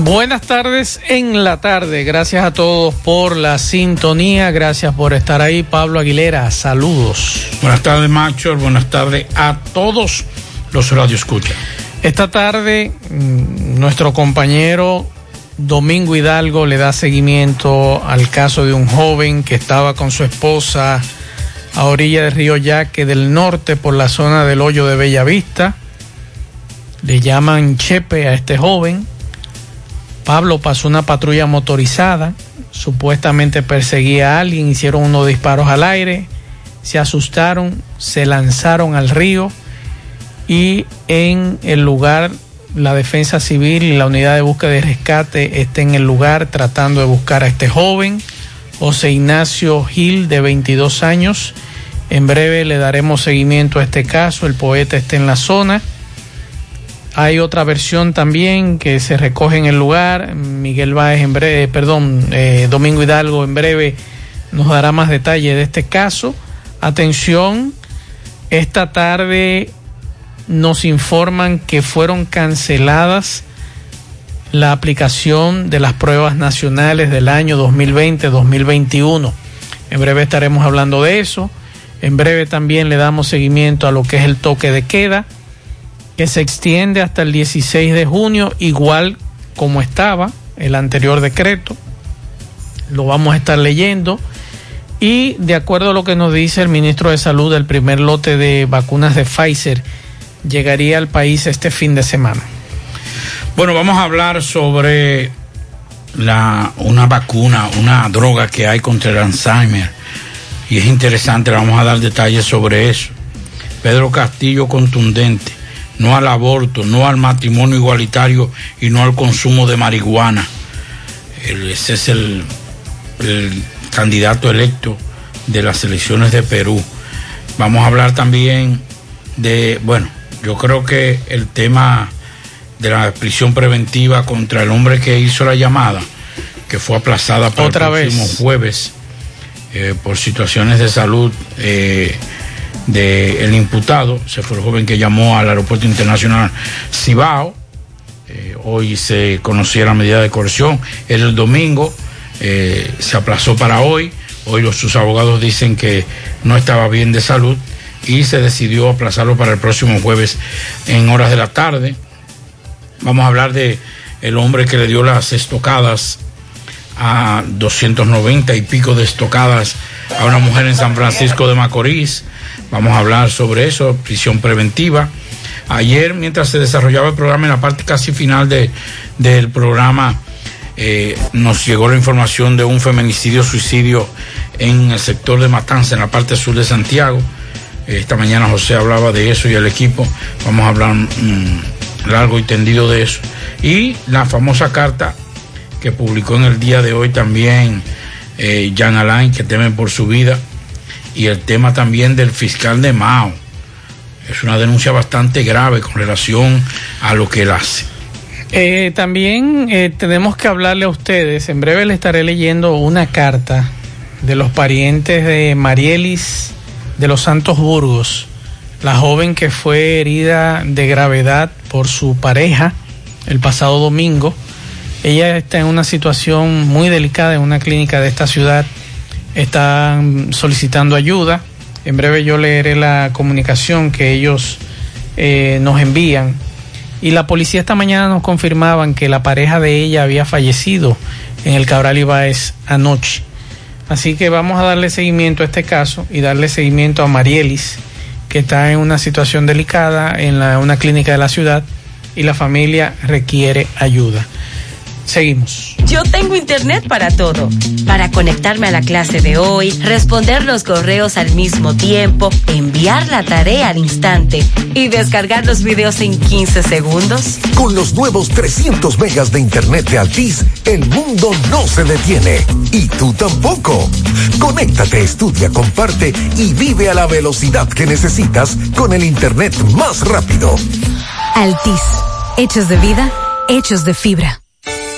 Buenas tardes en la tarde. Gracias a todos por la sintonía. Gracias por estar ahí. Pablo Aguilera, saludos. Buenas tardes, Macho. Buenas tardes a todos los Radio Escucha. Esta tarde, mm, nuestro compañero Domingo Hidalgo le da seguimiento al caso de un joven que estaba con su esposa a orilla del río Yaque del norte por la zona del hoyo de Bellavista. Le llaman Chepe a este joven Pablo pasó una patrulla motorizada, supuestamente perseguía a alguien, hicieron unos disparos al aire, se asustaron, se lanzaron al río y en el lugar la defensa civil y la unidad de búsqueda y rescate está en el lugar tratando de buscar a este joven, José Ignacio Gil, de 22 años. En breve le daremos seguimiento a este caso, el poeta está en la zona hay otra versión también que se recoge en el lugar. Miguel Báez en breve, perdón, eh, Domingo Hidalgo en breve nos dará más detalles de este caso. Atención, esta tarde nos informan que fueron canceladas la aplicación de las pruebas nacionales del año 2020-2021. En breve estaremos hablando de eso. En breve también le damos seguimiento a lo que es el toque de queda que se extiende hasta el 16 de junio, igual como estaba el anterior decreto. Lo vamos a estar leyendo. Y de acuerdo a lo que nos dice el ministro de Salud, el primer lote de vacunas de Pfizer llegaría al país este fin de semana. Bueno, vamos a hablar sobre la, una vacuna, una droga que hay contra el Alzheimer. Y es interesante, vamos a dar detalles sobre eso. Pedro Castillo contundente no al aborto, no al matrimonio igualitario y no al consumo de marihuana. Ese es el, candidato electo de las elecciones de Perú. Vamos a hablar también de, bueno, yo creo que el tema de la prisión preventiva contra el hombre que hizo la llamada, que fue aplazada para el próximo jueves eh, por situaciones de salud. Eh, del imputado, se fue el joven que llamó al Aeropuerto Internacional Cibao. Eh, hoy se conocía la medida de coerción, el domingo, eh, se aplazó para hoy. Hoy los, sus abogados dicen que no estaba bien de salud y se decidió aplazarlo para el próximo jueves en horas de la tarde. Vamos a hablar de el hombre que le dio las estocadas a 290 y pico de estocadas a una mujer en San Francisco de Macorís. Vamos a hablar sobre eso, prisión preventiva. Ayer, mientras se desarrollaba el programa, en la parte casi final de, del programa, eh, nos llegó la información de un feminicidio, suicidio en el sector de Matanza, en la parte sur de Santiago. Esta mañana José hablaba de eso y el equipo. Vamos a hablar mm, largo y tendido de eso. Y la famosa carta que publicó en el día de hoy también eh, Jan Alain, que teme por su vida y el tema también del fiscal de Mao. Es una denuncia bastante grave con relación a lo que él hace. Eh, también eh, tenemos que hablarle a ustedes, en breve le estaré leyendo una carta de los parientes de Marielis de los Santos Burgos, la joven que fue herida de gravedad por su pareja el pasado domingo. Ella está en una situación muy delicada en una clínica de esta ciudad están solicitando ayuda. En breve yo leeré la comunicación que ellos eh, nos envían. Y la policía esta mañana nos confirmaban que la pareja de ella había fallecido en el Cabral Ibáez anoche. Así que vamos a darle seguimiento a este caso y darle seguimiento a Marielis, que está en una situación delicada en una clínica de la ciudad y la familia requiere ayuda. Seguimos. Yo tengo internet para todo. Para conectarme a la clase de hoy, responder los correos al mismo tiempo, enviar la tarea al instante y descargar los videos en 15 segundos. Con los nuevos 300 megas de internet de Altis, el mundo no se detiene. Y tú tampoco. Conéctate, estudia, comparte y vive a la velocidad que necesitas con el internet más rápido. Altis. Hechos de vida, hechos de fibra.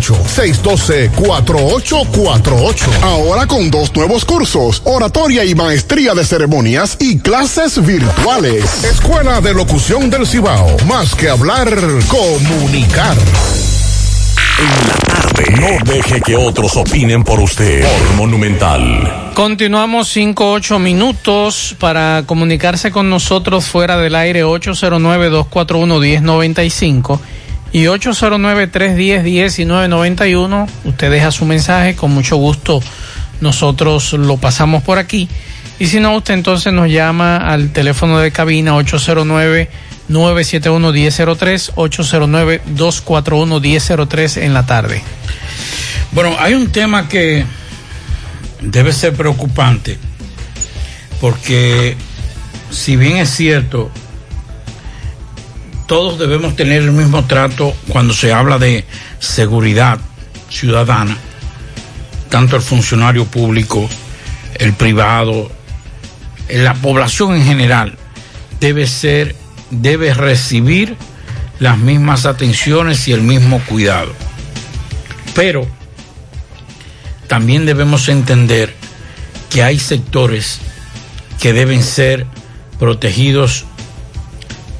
612-4848. Ahora con dos nuevos cursos, oratoria y maestría de ceremonias y clases virtuales. Escuela de Locución del Cibao. Más que hablar, comunicar. En la tarde. No deje que otros opinen por usted. Por Monumental. Continuamos 5, 8 minutos para comunicarse con nosotros fuera del aire 809-241-1095 y 809-310-1991. Usted deja su mensaje, con mucho gusto nosotros lo pasamos por aquí. Y si no, usted entonces nos llama al teléfono de cabina 809-971-1003, 809-241-1003 en la tarde. Bueno, hay un tema que debe ser preocupante, porque si bien es cierto, todos debemos tener el mismo trato cuando se habla de seguridad ciudadana, tanto el funcionario público, el privado, la población en general debe ser, debe recibir las mismas atenciones y el mismo cuidado. Pero también debemos entender que hay sectores que deben ser protegidos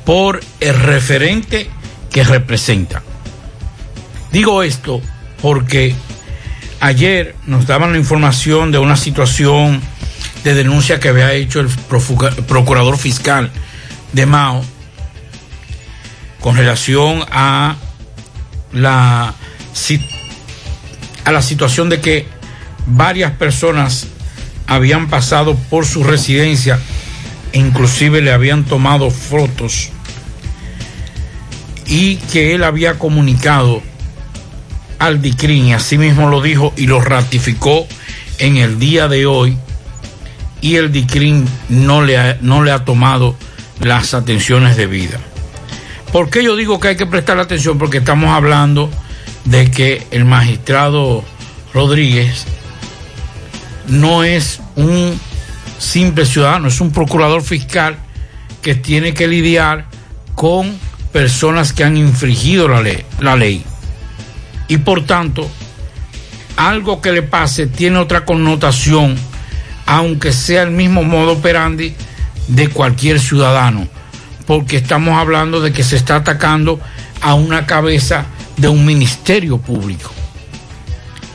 por el referente que representa. Digo esto porque ayer nos daban la información de una situación de denuncia que había hecho el procurador fiscal de Mao con relación a la, a la situación de que varias personas habían pasado por su residencia inclusive le habían tomado fotos y que él había comunicado al DICRIN y así mismo lo dijo y lo ratificó en el día de hoy y el DICRIN no le ha, no le ha tomado las atenciones debidas. ¿Por qué yo digo que hay que prestar atención? Porque estamos hablando de que el magistrado Rodríguez no es un simple ciudadano, es un procurador fiscal que tiene que lidiar con personas que han infringido la ley. La ley. Y por tanto, algo que le pase tiene otra connotación, aunque sea el mismo modo operandi de cualquier ciudadano, porque estamos hablando de que se está atacando a una cabeza de un ministerio público.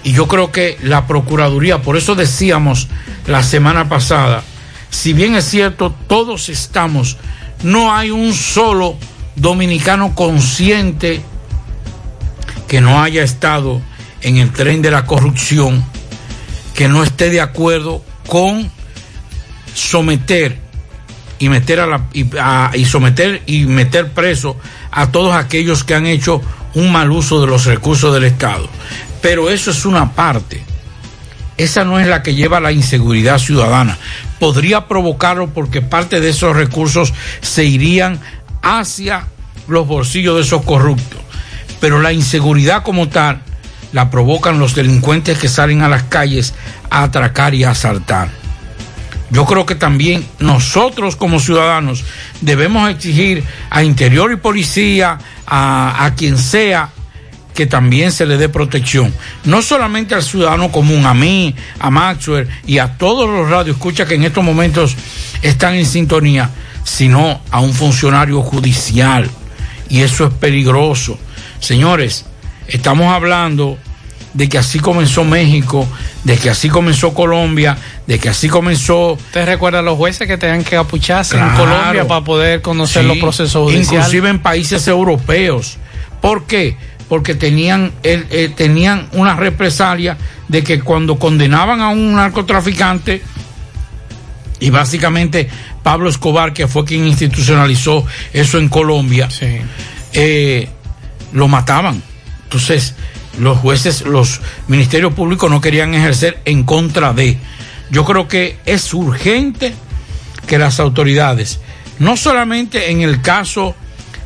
Y yo creo que la Procuraduría, por eso decíamos la semana pasada, si bien es cierto, todos estamos, no hay un solo dominicano consciente que no haya estado en el tren de la corrupción, que no esté de acuerdo con someter y meter a la y someter y meter preso a todos aquellos que han hecho un mal uso de los recursos del Estado. Pero eso es una parte. Esa no es la que lleva la inseguridad ciudadana. Podría provocarlo porque parte de esos recursos se irían hacia los bolsillos de esos corruptos. Pero la inseguridad como tal la provocan los delincuentes que salen a las calles a atracar y a asaltar. Yo creo que también nosotros como ciudadanos debemos exigir a Interior y Policía, a, quien sea, que también se le dé protección, no solamente al ciudadano común, a mí, a Maxwell y a todos los radioescuchas que en estos momentos están en sintonía, sino a un funcionario judicial. Y eso es peligroso. Señores, estamos hablando de que así comenzó México, de que así comenzó Colombia, de que así comenzó. ¿Te recuerda a los jueces que tenían que apucharse en Colombia para poder conocer los procesos judiciales? Inclusive en países europeos. ¿Por qué? porque tenían, eh, tenían una represalia de que cuando condenaban a un narcotraficante, y básicamente Pablo Escobar, que fue quien institucionalizó eso en Colombia, eh, lo mataban. Entonces, los jueces, los ministerios públicos no querían ejercer en contra de. Yo creo que es urgente que las autoridades, no solamente en el caso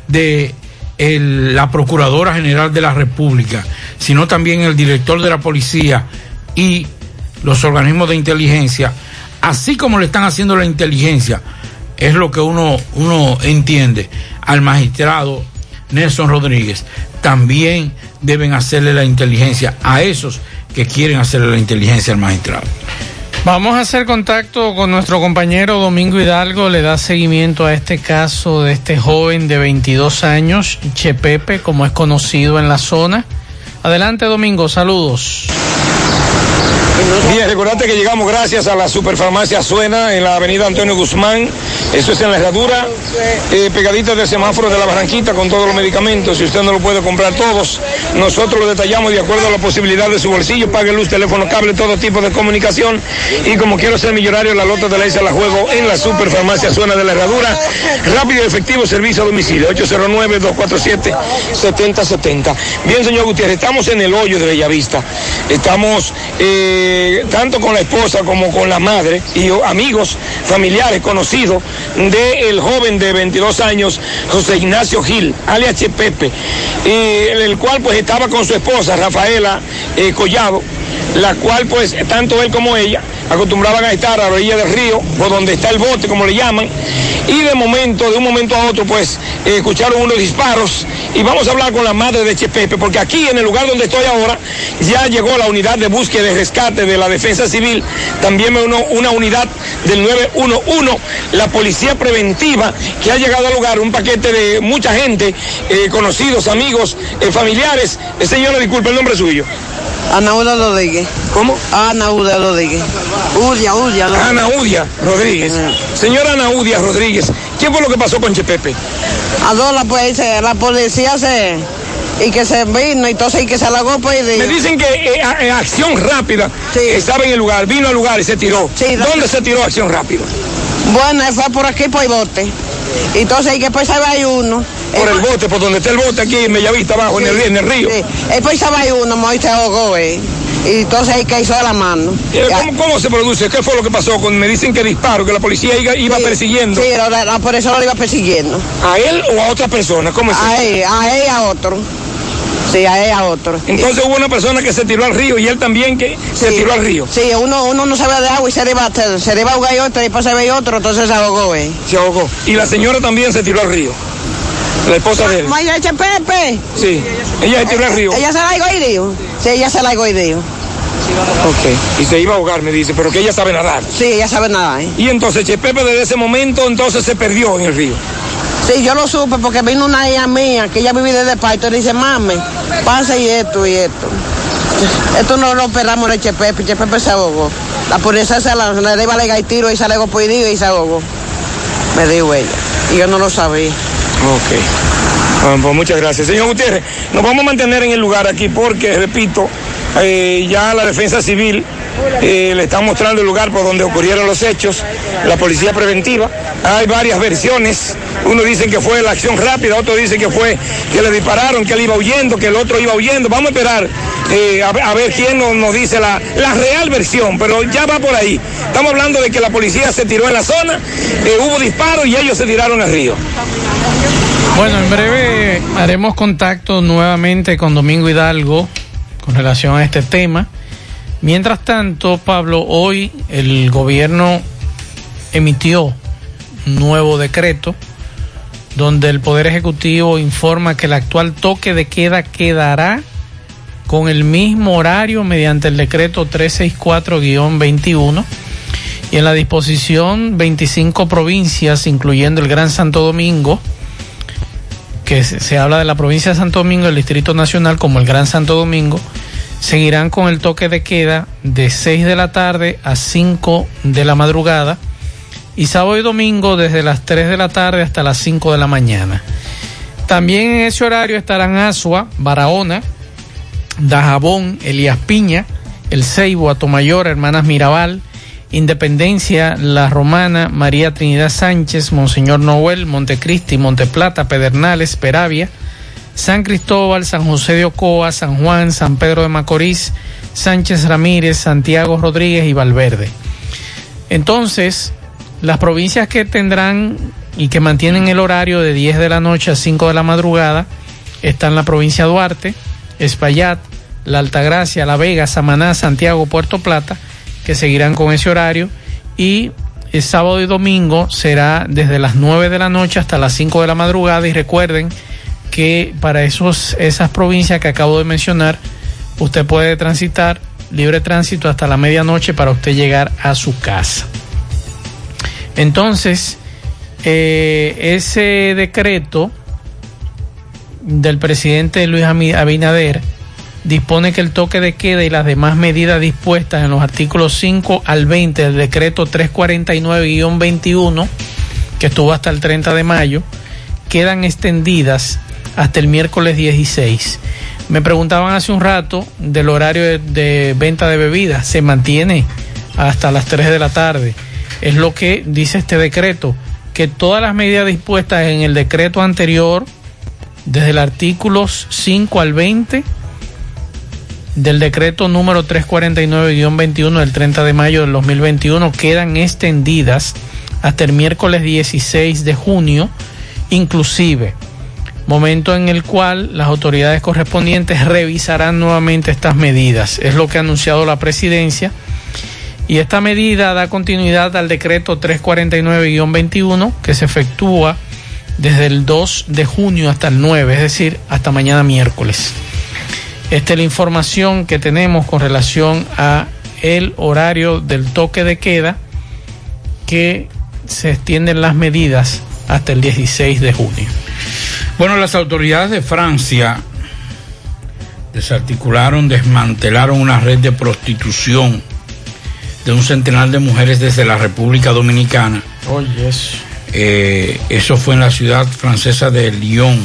de la Procuradora General de la República, sino también el director de la policía y los organismos de inteligencia, así como le están haciendo la inteligencia, es lo que uno, uno entiende al magistrado Nelson Rodríguez, también deben hacerle la inteligencia a esos que quieren hacerle la inteligencia al magistrado. Vamos a hacer contacto con nuestro compañero Domingo Hidalgo, le da seguimiento a este caso de este joven de 22 años, Chepepe, como es conocido en la zona. Adelante Domingo, saludos. Bien, recordate que llegamos gracias a la Superfarmacia Suena en la avenida Antonio Guzmán. Eso es en la herradura, eh, pegadita del semáforo de la Barranquita con todos los medicamentos. Si usted no lo puede comprar todos, nosotros lo detallamos de acuerdo a la posibilidad de su bolsillo. Pague luz, teléfono, cable, todo tipo de comunicación. Y como quiero ser millonario, la lota de la isla la juego en la Superfarmacia Suena de la herradura. Rápido y efectivo servicio a domicilio. 809-247-7070. Bien, señor Gutiérrez, estamos en el hoyo de Bellavista. Estamos... Eh, eh, tanto con la esposa como con la madre y amigos, familiares, conocidos del joven de 22 años, José Ignacio Gil, alias Chepepe, el cual pues estaba con su esposa, Rafaela eh, Collado, la cual pues tanto él como ella acostumbraban a estar a la orilla del río, por donde está el bote, como le llaman, y de momento, de un momento a otro, pues eh, escucharon unos disparos y vamos a hablar con la madre de Chepepe, porque aquí en el lugar donde estoy ahora ya llegó la unidad de búsqueda y rescate de la Defensa Civil, también una, una unidad del 911, la policía preventiva que ha llegado al lugar, un paquete de mucha gente, eh, conocidos, amigos, eh, familiares. Eh, señora, disculpe, el nombre suyo. Ana Udia Rodríguez. ¿Cómo? Ana Udia Rodríguez. Udia, Udia. Ana Udia Rodríguez. Señora Ana Udia Rodríguez, ¿qué fue lo que pasó con Chepepe? Adora, pues la policía se y que se vino, entonces y que se alagó pues. y- Me dicen que eh, a- eh, acción rápida estaba en el lugar, vino al lugar y se tiró. ¿Dónde se tiró acción rápida? Bueno, fue por aquí por el bote. Entonces y que pues ahí hay uno. Por el bote, por donde está el bote aquí en Bellavista abajo, en, el, en el río. Sí. Después ahí hay uno, Moisés se ahogó, eh. Y entonces ahí hizo la mano. Eh, ¿Cómo, cómo se produce? ¿Qué fue lo que pasó? Con, me dicen que disparo, que la policía iba, iba persiguiendo. Sí, la, la, por eso lo iba persiguiendo. ¿A él o a otra persona? ¿Cómo es A él, a él y a otro. Sí, a él y a otro. Entonces hubo una persona que se tiró al río y él también que se tiró al río. Sí, uno, uno no sabe de agua y se le iba, se, se le iba a ahogar y otro, y después se ve otro, entonces se ahogó, eh. Se ahogó. Y la señora también se tiró al río. La esposa de él. Maya Pepe. Sí. Ella se tiró al río. Ella se la ha ido. Sí, ella se la ha ido. Ok. Y se iba a ahogar, me dice, pero que ella sabe nadar. Sí, ella sabe nada, ¿eh? Y entonces Chepepe desde ese momento entonces se perdió en el río. Sí, yo lo supe porque vino una hija mía que ella vive desde Paito y le dice, mami, pasa y esto y esto. Esto no lo operamos de Chepepe, Chepepe se ahogó. La policía se la, le iba a legar tiro y se por y se ahogó. Me dijo ella. Y yo no lo sabía. Ok. Pues muchas gracias. Señor Gutiérrez, nos vamos a mantener en el lugar aquí porque, repito, eh, ya la defensa civil eh, le está mostrando el lugar por donde ocurrieron los hechos, la policía preventiva. Hay varias versiones. Uno dice que fue la acción rápida, otro dice que fue que le dispararon, que él iba huyendo, que el otro iba huyendo. Vamos a esperar eh, a, ver- quién nos, dice la, la real versión, pero ya va por ahí. Estamos hablando de que la policía se tiró en la zona, hubo disparos y ellos se tiraron al río. Bueno, en breve haremos contacto nuevamente con Domingo Hidalgo con relación a este tema. Mientras tanto, Pablo, hoy el gobierno emitió un nuevo decreto donde el Poder Ejecutivo informa que el actual toque de queda quedará con el mismo horario mediante el decreto 364-21 y en la disposición 25 provincias, incluyendo el Gran Santo Domingo, que se, habla de la provincia de Santo Domingo, el Distrito Nacional como el Gran Santo Domingo, seguirán con el toque de queda de 6 de la tarde a 5 de la madrugada y sábado y domingo desde las 3 de la tarde hasta las 5 de la mañana. También en ese horario estarán Asua, Barahona, Dajabón, Elías Piña, El Ceibo, Atomayor, Hermanas Mirabal, Independencia, La Romana, María Trinidad Sánchez, Monseñor Noel, Montecristi, Monteplata, Pedernales, Peravia, San Cristóbal, San José de Ocoa, San Juan, San Pedro de Macorís, Sánchez Ramírez, Santiago Rodríguez y Valverde. Entonces, las provincias que tendrán y que mantienen el horario de 10 de la noche a 5 de la madrugada están la provincia Duarte, Espaillat, La Altagracia, La Vega, Samaná, Santiago, Puerto Plata, que seguirán con ese horario y el sábado y domingo será desde las 9 de la noche hasta las 5 de la madrugada y recuerden que para esos, esas provincias que acabo de mencionar usted puede transitar libre tránsito hasta la medianoche para usted llegar a su casa. Entonces, eh, ese decreto del presidente Luis Abinader dispone que el toque de queda y las demás medidas dispuestas en los artículos 5 al 20 del decreto 349-21, que estuvo hasta el 30 de mayo, quedan extendidas hasta el miércoles 16. Me preguntaban hace un rato del horario de, venta de bebidas. Se mantiene hasta las 3 de la tarde. Es lo que dice este decreto, que todas las medidas dispuestas en el decreto anterior, desde el artículo 5 al 20, del decreto número 349-21 del 30 de mayo del 2021 quedan extendidas hasta el miércoles 16 de junio, inclusive momento en el cual las autoridades correspondientes revisarán nuevamente estas medidas. Es lo que ha anunciado la presidencia. Y esta medida da continuidad al decreto 349-21 que se efectúa desde el 2 de junio hasta el 9, es decir, hasta mañana miércoles. Esta es la información que tenemos con relación a el horario del toque de queda que se extienden las medidas hasta el 16 de junio. Bueno, las autoridades de Francia desarticularon, desmantelaron una red de prostitución de un centenar de mujeres desde la República Dominicana. Oye, eso. Eh, eso fue en la ciudad francesa de Lyon.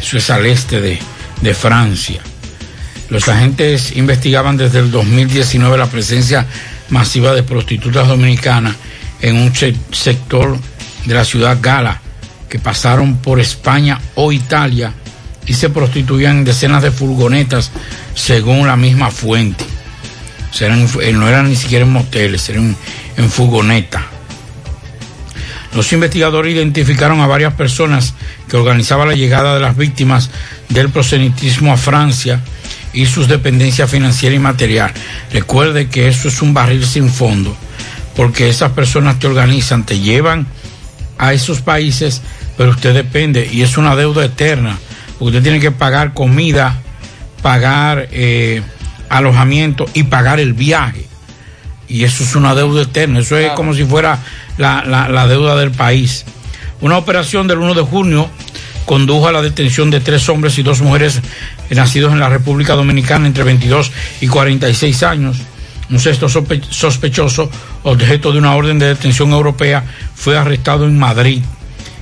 Eso es al este de, de Francia. Los agentes investigaban desde el 2019 la presencia masiva de prostitutas dominicanas en un sector de la ciudad gala que pasaron por España o Italia y se prostituían en decenas de furgonetas según la misma fuente. No eran ni siquiera en moteles, eran en furgoneta. Los investigadores identificaron a varias personas que organizaban la llegada de las víctimas del prosenitismo a Francia y sus dependencias financieras y material. Recuerde que eso es un barril sin fondo, porque esas personas te organizan, te llevan a esos países, pero usted depende y es una deuda eterna, porque usted tiene que pagar comida, pagar eh, alojamiento y pagar el viaje. Y eso es una deuda eterna, eso es como si fuera la, la deuda del país. Una operación del 1 de junio condujo a la detención de tres hombres y dos mujeres nacidos en la República Dominicana entre 22 y 46 años. Un sexto sospechoso, objeto de una orden de detención europea, fue arrestado en Madrid.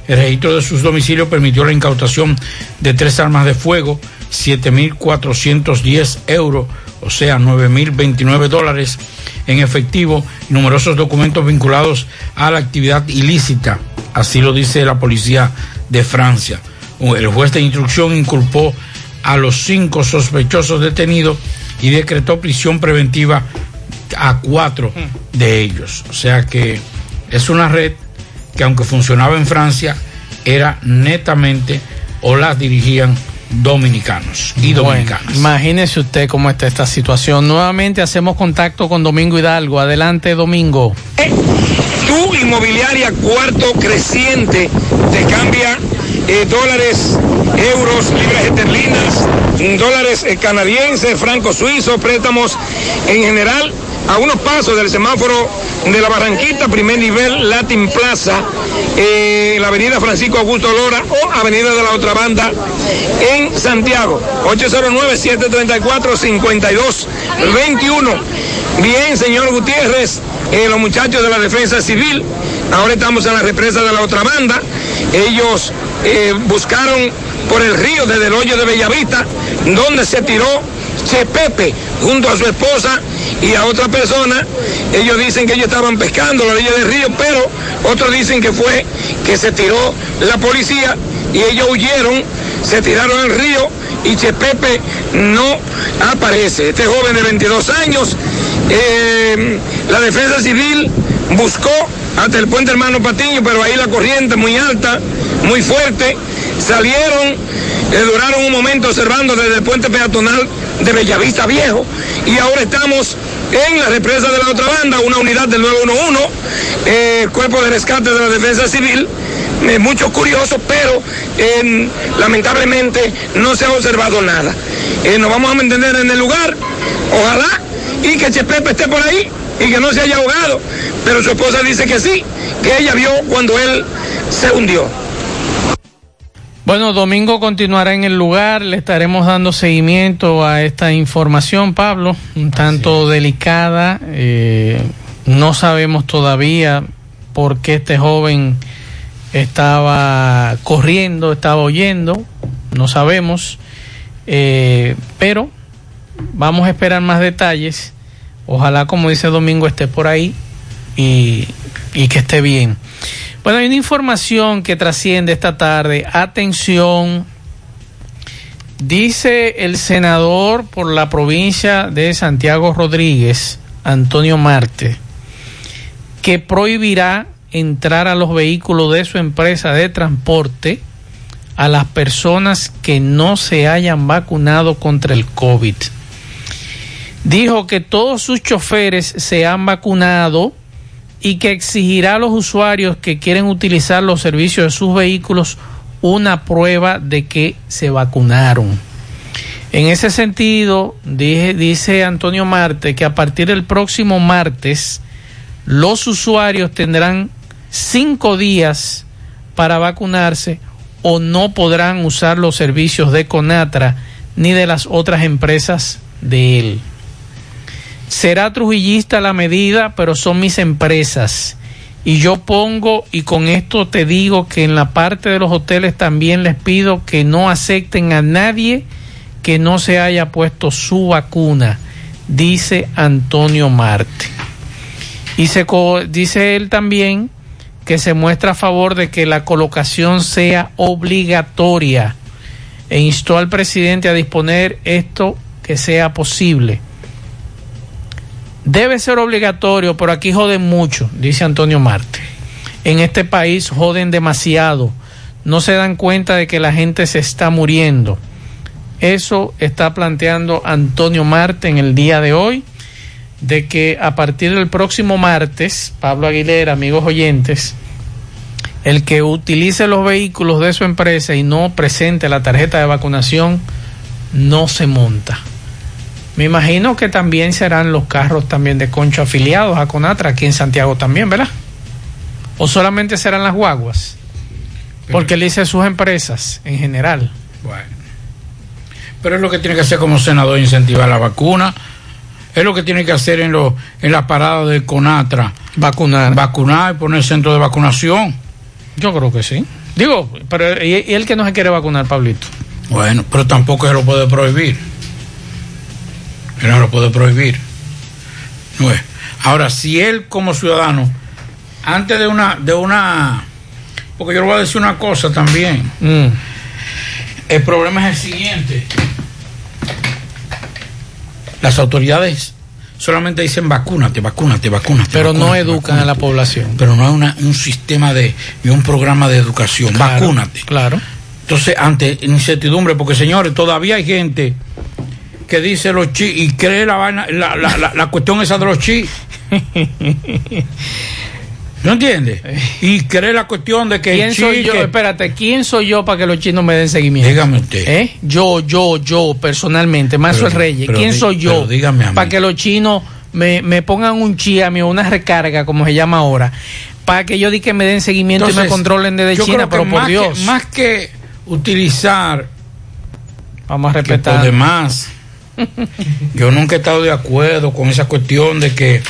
El registro de sus domicilios permitió la incautación de tres armas de fuego, 7.410 euros, o sea, 9.029 dólares en efectivo y numerosos documentos vinculados a la actividad ilícita. Así lo dice la policía de Francia. El juez de instrucción inculpó a los cinco sospechosos detenidos y decretó prisión preventiva a cuatro de ellos. O sea que es una red que aunque funcionaba en Francia, era netamente o la dirigían dominicanos y dominicanas. imagínese usted cómo está esta situación. Nuevamente hacemos contacto con Domingo Hidalgo. Adelante, Domingo. Eh, tu inmobiliaria cuarto creciente te cambia eh, dólares, euros, libras esterlinas, dólares eh, canadienses, francos suizos, préstamos en general a unos pasos del semáforo de la Barranquita, primer nivel, Latin Plaza, eh, la avenida Francisco Augusto Lora o avenida de la otra banda en Santiago, 809-734-5221. Bien, señor Gutiérrez, los muchachos de la defensa civil, ahora estamos en la represa de la otra banda, ellos eh, buscaron por el río desde el hoyo de Bellavista, donde se tiró Chepepe junto a su esposa y a otra persona. Ellos dicen que ellos estaban pescando la orilla del río, pero otros dicen que fue que se tiró la policía y ellos huyeron, se tiraron al río y Chepepe no aparece. Este joven de 22 años, eh, la defensa civil buscó hasta el puente hermano Patiño, pero ahí la corriente muy alta, muy fuerte. Salieron, eh, duraron un momento observando desde el puente peatonal de Bellavista Viejo y ahora estamos en la represa de la otra banda, una unidad del 911, eh, cuerpo de rescate de la defensa civil. Eh, muchos curiosos, pero lamentablemente no se ha observado nada. nos vamos a mantener en el lugar, ojalá, y que Chepepe esté por ahí y que no se haya ahogado. Pero su esposa dice que sí, que ella vio cuando él se hundió. Bueno, Domingo continuará en el lugar, le estaremos dando seguimiento a esta información, Pablo, un tanto delicada. Eh, no sabemos todavía por qué este joven estaba corriendo, estaba oyendo, no sabemos, eh, pero vamos a esperar más detalles. Ojalá, como dice Domingo, esté por ahí y, que esté bien. Bueno, hay una información que trasciende esta tarde. Atención. Dice el senador por la provincia de Santiago Rodríguez, Antonio Marte, que prohibirá entrar a los vehículos de su empresa de transporte a las personas que no se hayan vacunado contra el COVID dijo que todos sus choferes se han vacunado y que exigirá a los usuarios que quieren utilizar los servicios de sus vehículos una prueba de que se vacunaron. En ese sentido, dice Antonio Marte que a partir del próximo martes los usuarios tendrán cinco días para vacunarse o no podrán usar los servicios de Conatra ni de las otras empresas de él. Será trujillista la medida, pero son mis empresas. Y yo pongo, y con esto te digo que en la parte de los hoteles también les pido que no acepten a nadie que no se haya puesto su vacuna, dice Antonio Marte. Y se dice él también que se muestra a favor de que la colocación sea obligatoria e instó al presidente a disponer esto que sea posible. Debe ser obligatorio, pero aquí joden mucho, dice Antonio Marte. En este país joden demasiado. No se dan cuenta de que la gente se está muriendo. Eso está planteando Antonio Marte en el día de hoy, de que a partir del próximo martes, Pablo Aguilera, amigos oyentes, el que utilice los vehículos de su empresa y no presente la tarjeta de vacunación, no se monta. Me imagino que también serán los carros también de Concho afiliados a Conatra aquí en Santiago también, ¿verdad? O solamente serán las guaguas. Porque él dice sus empresas en general. Bueno. Pero es lo que tiene que hacer como senador, incentivar la vacuna. Es lo que tiene que hacer en, los en las paradas de Conatra. Vacunar. Vacunar y poner centro de vacunación. Yo creo que sí. Digo, pero ¿y, y el que no se quiere vacunar, Pablito? Bueno, pero tampoco se lo puede prohibir. Él no lo puede prohibir. No es. Ahora, si él como ciudadano, antes de una, de una, porque yo le voy a decir una cosa también. Mm. El problema es el siguiente. Las autoridades solamente dicen vacúnate, vacúnate, vacúnate. Pero no vacúnate, educan a la población. Pero no hay una- un sistema de, y un programa de educación. Claro, vacúnate. Claro. Entonces, ante incertidumbre, porque señores, todavía hay gente que dice los chi y cree la, vaina- la, la, la, la cuestión esa de los chi. ¿No entiendes? Y cree la cuestión de que ¿Quién el chi, soy yo? que- Espérate, ¿quién soy yo para que los chinos me den seguimiento? Dígame usted. ¿Eh? Yo, yo, yo, personalmente, Mazo el Reyes. ¿Quién soy yo? Para que los chinos me, me pongan un chi a mí, o una recarga, como se llama ahora. Para que yo di que me den seguimiento y me controlen desde yo China, creo que pero por más Dios. Que, más que utilizar Vamos a respetar. por demás, yo nunca he estado de acuerdo con esa cuestión de que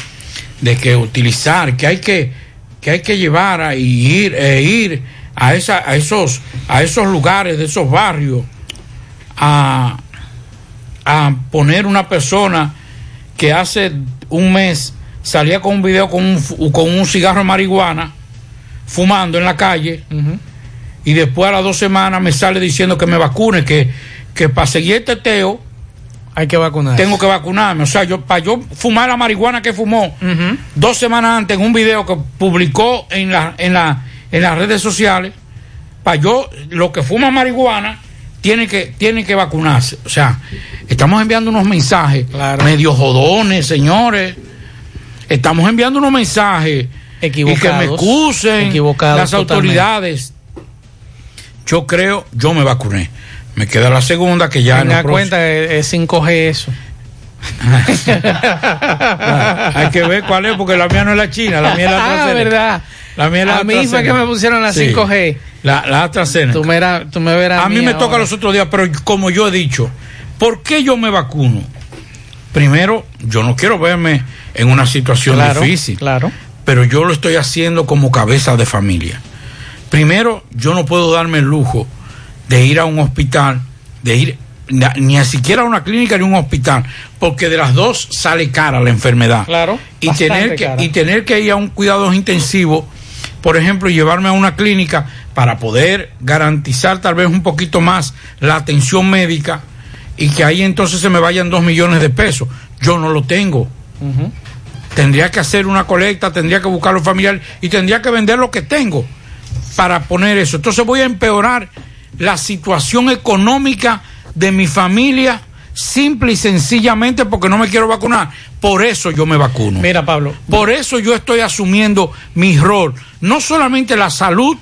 de que utilizar, que hay que que hay que llevar a, y ir e ir a esa a esos a esos lugares de esos barrios a a poner una persona que hace un mes salía con un video con un, con un cigarro de marihuana fumando en la calle y después a las dos semanas me sale diciendo que me vacune, que, que para seguir el teteo hay que vacunar. Tengo que vacunarme. O sea, yo para yo fumar la marihuana que fumó dos semanas antes en un video que publicó en, la, en, la, en las redes sociales, para yo, lo que fuma marihuana, tiene que, tiene que vacunarse. O sea, estamos enviando unos mensajes medio jodones, señores. Estamos enviando unos mensajes y que me Equivocados. excusen Equivocados las totalmente. autoridades. Yo creo, yo me vacuné. Me queda la segunda que ya en Tenga los cuenta es 5G eso. Hay que ver cuál es, porque la mía no es la china, la mía es la Ah, AstraZeneca. verdad. La mía es la A mí fue que me pusieron la Sí. 5G. La, la AstraZeneca. Tú me, era- tú me verás. A mí me toca los otros días, pero como yo he dicho, ¿por qué yo me vacuno? Primero, yo no quiero verme en una situación Claro, difícil. Claro. Pero yo lo estoy haciendo como cabeza de familia. Primero, yo no puedo darme el lujo de ir a un hospital, de ir ni a siquiera a una clínica ni a un hospital, porque de las dos sale cara la enfermedad. Claro. Y tener, que, cara. y tener que ir a un cuidado intensivo, por ejemplo, llevarme a una clínica para poder garantizar tal vez un poquito más la atención médica y que ahí entonces se me vayan dos millones de pesos. Yo no lo tengo. Tendría que hacer una colecta, tendría que buscar los familiares y tendría que vender lo que tengo para poner eso. Entonces voy a empeorar la situación económica de mi familia simple y sencillamente porque no me quiero vacunar. Por eso yo me vacuno. Mira, Pablo. Por eso yo estoy asumiendo mi rol. No solamente la salud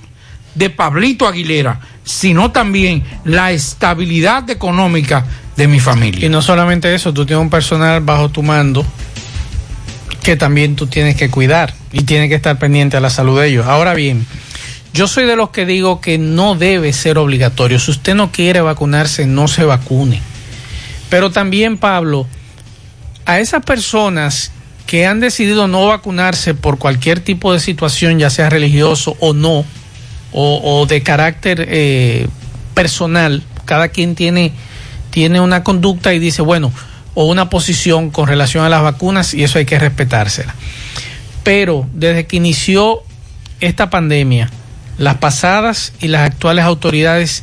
de Pablito Aguilera, sino también la estabilidad económica de mi familia. Y no solamente eso, tú tienes un personal bajo tu mando que también tú tienes que cuidar y tienes que estar pendiente a la salud de ellos. Ahora bien, yo soy de los que digo que no debe ser obligatorio. Si usted no quiere vacunarse, no se vacune. Pero también, Pablo, a esas personas que han decidido no vacunarse por cualquier tipo de situación, ya sea religioso o no, o, de carácter eh, personal, cada quien tiene, tiene una conducta y dice, bueno, o una posición con relación a las vacunas y eso hay que respetársela. Pero desde que inició esta pandemia, las pasadas y las actuales autoridades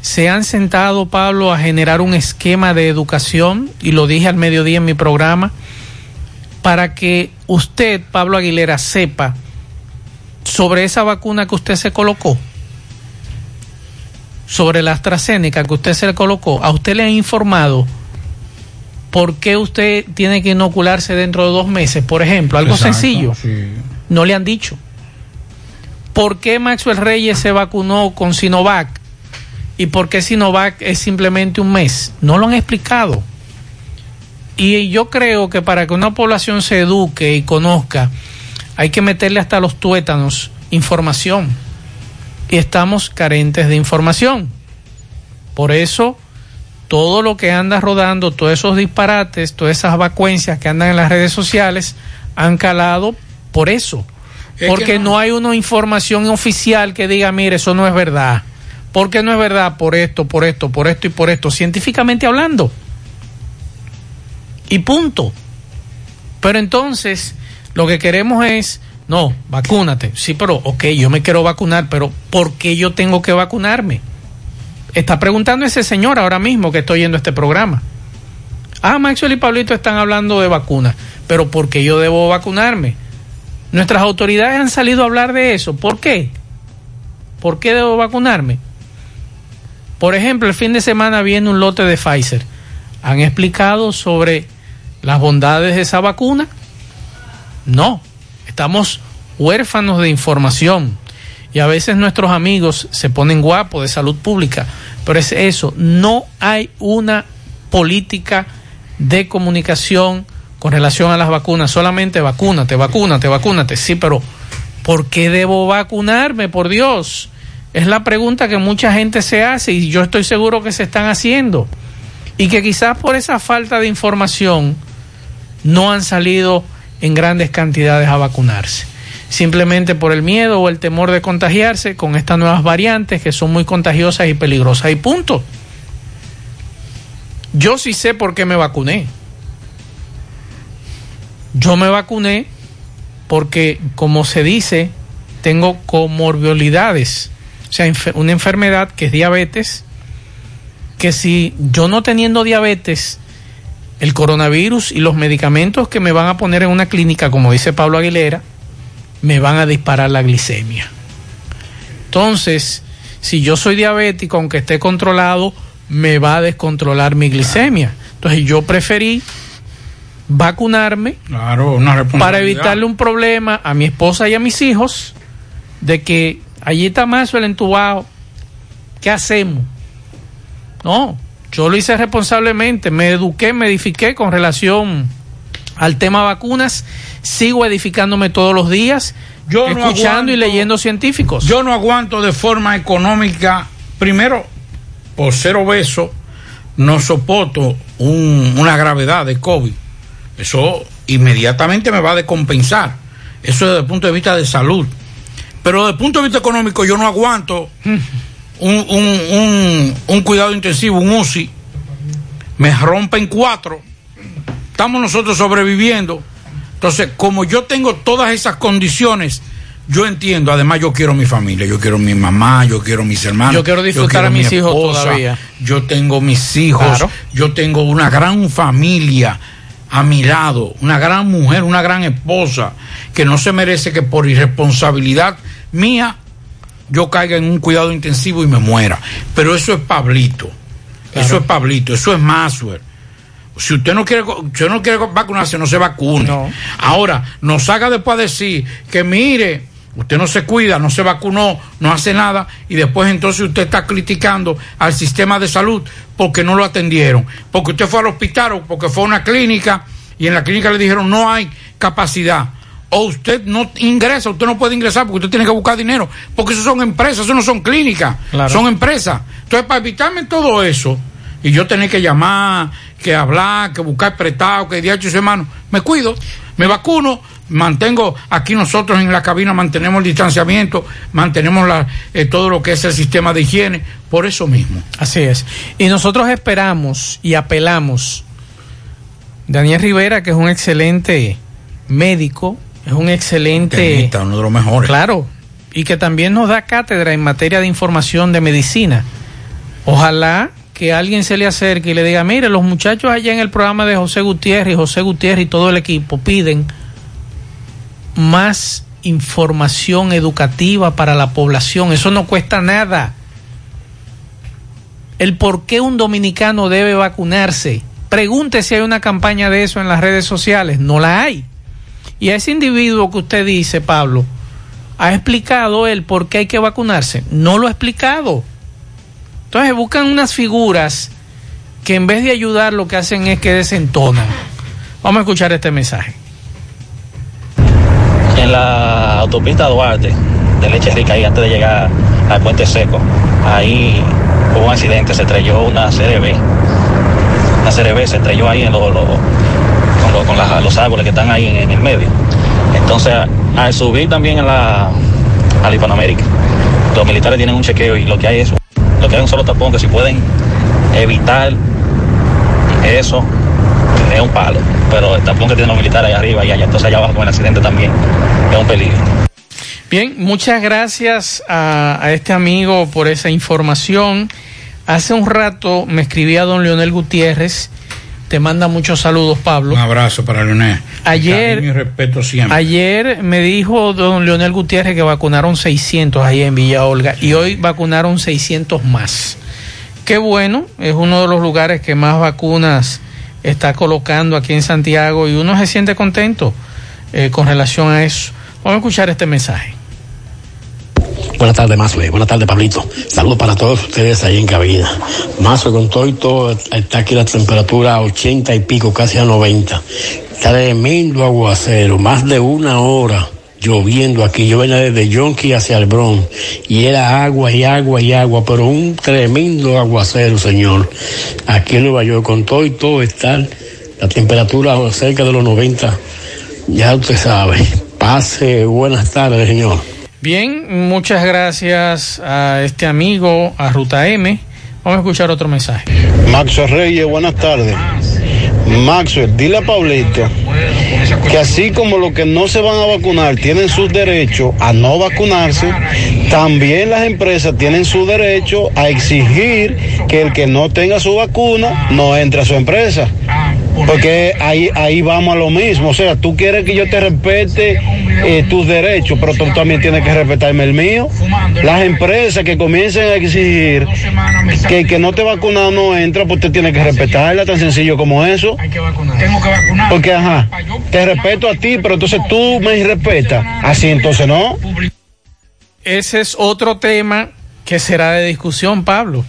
se han sentado, Pablo, a generar un esquema de educación, y lo dije al mediodía en mi programa, para que usted, Pablo Aguilera, sepa sobre esa vacuna que usted se colocó, sobre la AstraZeneca que usted se le colocó, a usted le han informado por qué usted tiene que inocularse dentro de dos meses, por ejemplo, algo Exacto, sencillo. sí. No le han dicho. ¿Por qué Maxwell Reyes se vacunó con Sinovac? ¿Y por qué Sinovac es simplemente un mes? No lo han explicado. Y yo creo que para que una población se eduque y conozca, hay que meterle hasta los tuétanos información. Y estamos carentes de información. Por eso, todo lo que anda rodando, todos esos disparates, todas esas vacuencias que andan en las redes sociales, han calado por eso. Es Porque que no. no- hay una información oficial que diga, mire, eso no es verdad. ¿Por qué no es verdad? Por esto, por esto, por esto y por esto, científicamente hablando. Y punto. Pero entonces, lo que queremos es, no, vacúnate. Sí, pero, ok, yo me quiero vacunar, pero ¿por qué yo tengo que vacunarme? Está preguntando ese señor ahora mismo que estoy yendo a este programa. Ah, Maxwell y Pablito están hablando de vacunas, pero ¿por qué yo debo vacunarme? Nuestras autoridades han salido a hablar de eso. ¿Por qué? ¿Por qué debo vacunarme? Por ejemplo, el fin de semana viene un lote de Pfizer. ¿Han explicado sobre las bondades de esa vacuna? No, estamos huérfanos de información. Y a veces nuestros amigos se ponen guapos de salud pública. Pero es eso, no hay una política de comunicación con relación a las vacunas. Solamente vacúnate, vacúnate, vacúnate. Sí, pero ¿por qué debo vacunarme? Por Dios. Es la pregunta que mucha gente se hace y yo estoy seguro que se están haciendo. Y que quizás por esa falta de información no han salido en grandes cantidades a vacunarse. Simplemente por el miedo o el temor de contagiarse con estas nuevas variantes que son muy contagiosas y peligrosas. Y punto. Yo sí sé por qué me vacuné. Yo me vacuné porque, como se dice, tengo comorbilidades. O sea, una enfermedad que es diabetes, que si yo no teniendo diabetes, el coronavirus y los medicamentos que me van a poner en una clínica, como dice Pablo Aguilera, me van a disparar la glicemia. Entonces, si yo soy diabético, aunque esté controlado, me va a descontrolar mi glicemia. Entonces yo preferí vacunarme Claro, una para evitarle un problema a mi esposa y a mis hijos de que allí está más el entubado. ¿Qué hacemos? No, yo lo hice responsablemente, me eduqué, me edifiqué con relación al tema vacunas, sigo edificándome todos los días, Yo no escuchando y aguanto- leyendo científicos. Yo no aguanto de forma económica, primero, por ser obeso, no soporto un- una gravedad de COVID. Eso inmediatamente me va a descompensar. Eso desde el punto de vista de salud. Pero desde el punto de vista económico yo no aguanto un, un- un- un cuidado intensivo, un UCI. Me rompen cuatro. Estamos nosotros sobreviviendo. Entonces, como yo tengo todas esas condiciones, yo entiendo, además yo quiero mi familia, yo quiero mi mamá, yo quiero mis hermanos. Yo quiero disfrutar a mi mis hijos todavía. Yo tengo mis hijos, Claro. yo tengo una gran familia a mi lado, una gran mujer, una gran esposa, que no se merece que por irresponsabilidad mía yo caiga en un cuidado intensivo y me muera. Pero eso es Pablito, eso es Pablito, eso es Maswer. Si usted no quiere, si no quiere vacunarse, no se vacune. Ahora, nos haga después decir que mire, usted no se cuida, no se vacunó, no hace nada, y después entonces usted está criticando al sistema de salud porque no lo atendieron, porque usted fue al hospital o porque fue a una clínica y en la clínica le dijeron no hay capacidad. O usted no ingresa, usted no puede ingresar porque usted tiene que buscar dinero, porque eso son empresas, eso no son clínicas, son empresas. Entonces, para evitarme todo eso, y yo tener que llamar, que hablar, que buscar prestado, que diacho hermano, me cuido, me vacuno, mantengo aquí nosotros en la cabina, mantenemos el distanciamiento, mantenemos la, eh, todo lo que es el sistema de higiene, por eso mismo. Así es. Y nosotros esperamos y apelamos. Daniel Rivera, que es un excelente médico, es un excelente... uno de los mejores. Claro, y que también nos da cátedra en materia de información de medicina. Ojalá que alguien se le acerque y le diga, mire, los muchachos allá en el programa de José Gutiérrez José Gutiérrez y todo el equipo piden más información educativa para la población. Eso no cuesta nada. El por qué un dominicano debe vacunarse. Pregunte si hay una campaña de eso en las redes sociales. No la hay. Y a ese individuo que usted dice, Pablo, ¿ha explicado él por qué hay que vacunarse? No lo ha explicado. Entonces buscan unas figuras que en vez de ayudar lo que hacen es que desentonan. Vamos a escuchar este mensaje. En la autopista Duarte de Leche Rica, ahí antes de llegar al puente seco, ahí hubo un accidente, se estrelló una CRB. Una CRB se estrelló ahí en con, los árboles que están ahí en, el medio. Entonces, al subir también a la, a la Hispanoamérica, los militares tienen un chequeo y lo que hay es que un solo tapón, que si pueden evitar eso, es un palo. Pero el tapón que tienen los militares ahí arriba y allá, entonces allá abajo con el accidente también, es un peligro. Bien, muchas gracias a, a este amigo por esa información. Hace un rato me escribía don Leonel Gutiérrez te manda muchos saludos, Pablo. Un abrazo para Leonel. Ayer, mi respeto siempre. Ayer me dijo don Leonel Gutiérrez que vacunaron 600 ahí en Villa Olga y hoy vacunaron 600 más. Qué bueno, es uno de los lugares que más vacunas está colocando aquí en Santiago y uno se siente contento eh, con relación a eso. Vamos a escuchar este mensaje. Buenas tardes, Mazue. Buenas tardes, Pablito. Saludos para todos ustedes ahí en cabina. Mazue, con todo y todo, está aquí la temperatura a 80 y pico, casi a 90. Tremendo aguacero, más de una hora lloviendo aquí. Yo venía desde Yonki hacia el Bronx y era agua y agua y agua, pero un tremendo aguacero, señor. Aquí en Nueva York, con todo y todo, está la temperatura cerca de los 90. Ya usted sabe. Pase, buenas tardes, señor. Bien, muchas gracias a este amigo, a Ruta M. Vamos a escuchar otro mensaje. Maxwell Reyes, buenas tardes. Maxwell, dile a Pablito que así como los que no se van a vacunar tienen sus derechos a no vacunarse, también las empresas tienen su derecho a exigir que el que no tenga su vacuna no entre a su empresa. Porque ahí, ahí vamos a lo mismo. O sea, tú quieres que yo te respete eh, tus derechos, pero tú también tienes que respetarme el mío. Las empresas que comiencen a exigir que el que no te vacunado no entra, pues usted tiene que respetarla, tan sencillo como eso. Porque, ajá, te respeto a ti, pero entonces tú me respetas. Así entonces no. Ese es otro tema que será de discusión, Pablo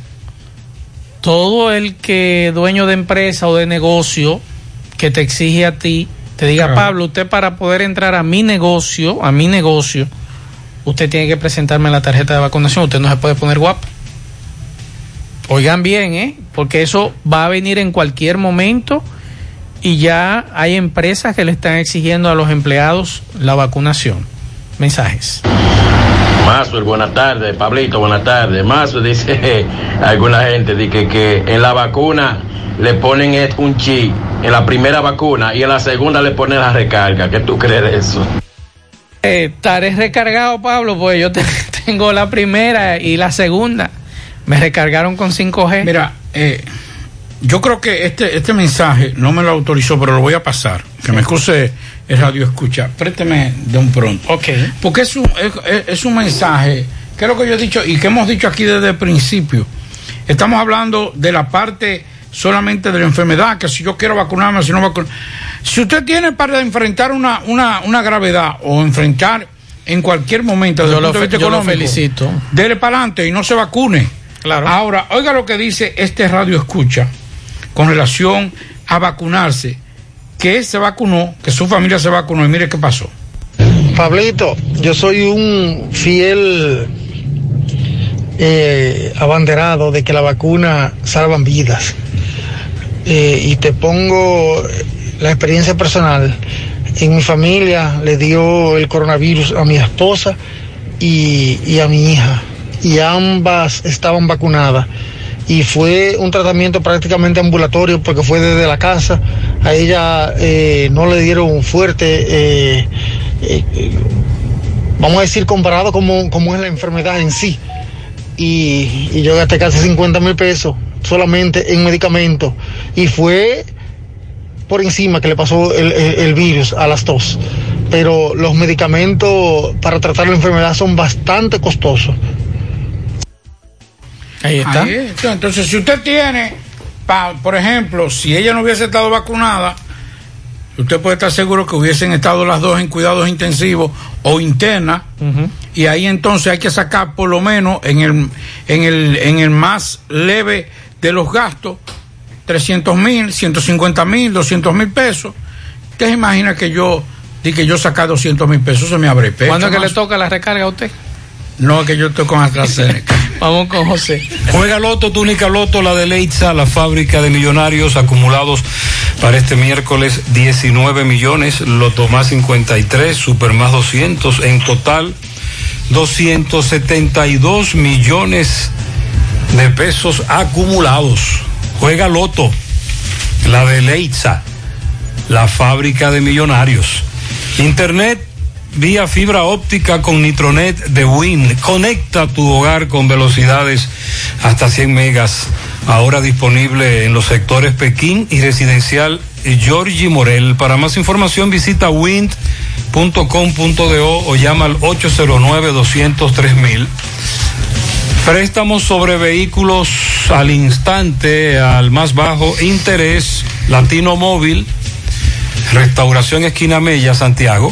todo el que dueño de empresa o de negocio que te exige a ti, te diga, Pablo, usted para poder entrar a mi negocio, a mi negocio, usted tiene que presentarme la tarjeta de vacunación, usted no se puede poner guapo. Oigan bien, ¿eh? Porque eso va a venir en cualquier momento y ya hay empresas que le están exigiendo a los empleados la vacunación. Mensajes. Mazo, buenas tardes, Pablito, buenas tardes. Mazo dice alguna gente dice que, en la vacuna le ponen un chip en la primera vacuna y en la segunda le ponen la recarga. ¿Qué tú crees de eso? Eh, estaré recargado, Pablo, pues yo tengo la primera y la segunda. Me recargaron con 5G. Mira, eh, yo creo que este, este mensaje no me lo autorizó, pero lo voy a pasar. Que me excuse el radio escucha. Présteme de un pronto. Ok. Porque es un, es, un mensaje, que es lo que yo he dicho y que hemos dicho aquí desde el principio. Estamos hablando de la parte solamente de la enfermedad, que si yo quiero vacunarme, si no vacunarme. Si usted tiene para enfrentar una, una, una gravedad o enfrentar en cualquier momento desde Yo el lo punto de vista yo lo felicito. Dele para adelante y no se vacune. Claro. Ahora, oiga lo que dice este radio escucha con relación a vacunarse, que él se vacunó, que su familia se vacunó y mire qué pasó. Pablito, yo soy un fiel eh, abanderado de que la vacuna salvan vidas. Eh, y te pongo la experiencia personal. En mi familia le dio el coronavirus a mi esposa y, y a mi hija. Y ambas estaban vacunadas. Y fue un tratamiento prácticamente ambulatorio porque fue desde la casa. A ella eh, no le dieron fuerte. eh, eh, vamos a decir, comparado como, como es la enfermedad en sí. Y, yo gasté casi 50 mil pesos solamente en medicamentos. Y fue por encima que le pasó el- el virus a las dos. Pero los medicamentos para tratar la enfermedad son bastante costosos. Ahí está. Ahí está. Entonces, si usted tiene, pa- por ejemplo, si ella no hubiese estado vacunada, usted puede estar seguro que hubiesen estado las dos en cuidados intensivos o internas, y ahí entonces hay que sacar por lo menos en el, en el, en el más leve de los gastos, 300 mil, 150 mil, 200 mil pesos. Usted se imagina que yo, di que yo sacar 200 mil pesos, se me abre pecho. ¿Cuándo es que le toca la recarga a usted? No, que yo estoy con AstraZeneca. Vamos con José. Juega Loto, túnica Loto, la de Leitza, la fábrica de millonarios acumulados para este miércoles 19 millones, Loto más 53, Super más 200, en total 272 millones de pesos acumulados. Juega Loto, la de Leitza, la fábrica de millonarios. Internet vía fibra óptica con Nitronet de Win. Conecta tu hogar con velocidades hasta 100 megas. Ahora disponible en los sectores Pekín y residencial Georgie Morel. Para más información visita wind.com.do o llama al 809-203 Préstamos sobre vehículos al instante, al más bajo interés, Latino Móvil, Restauración Esquina Mella, Santiago,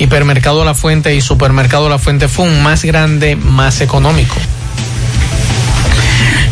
Hipermercado La Fuente y Supermercado La Fuente Fund, más grande, más económico.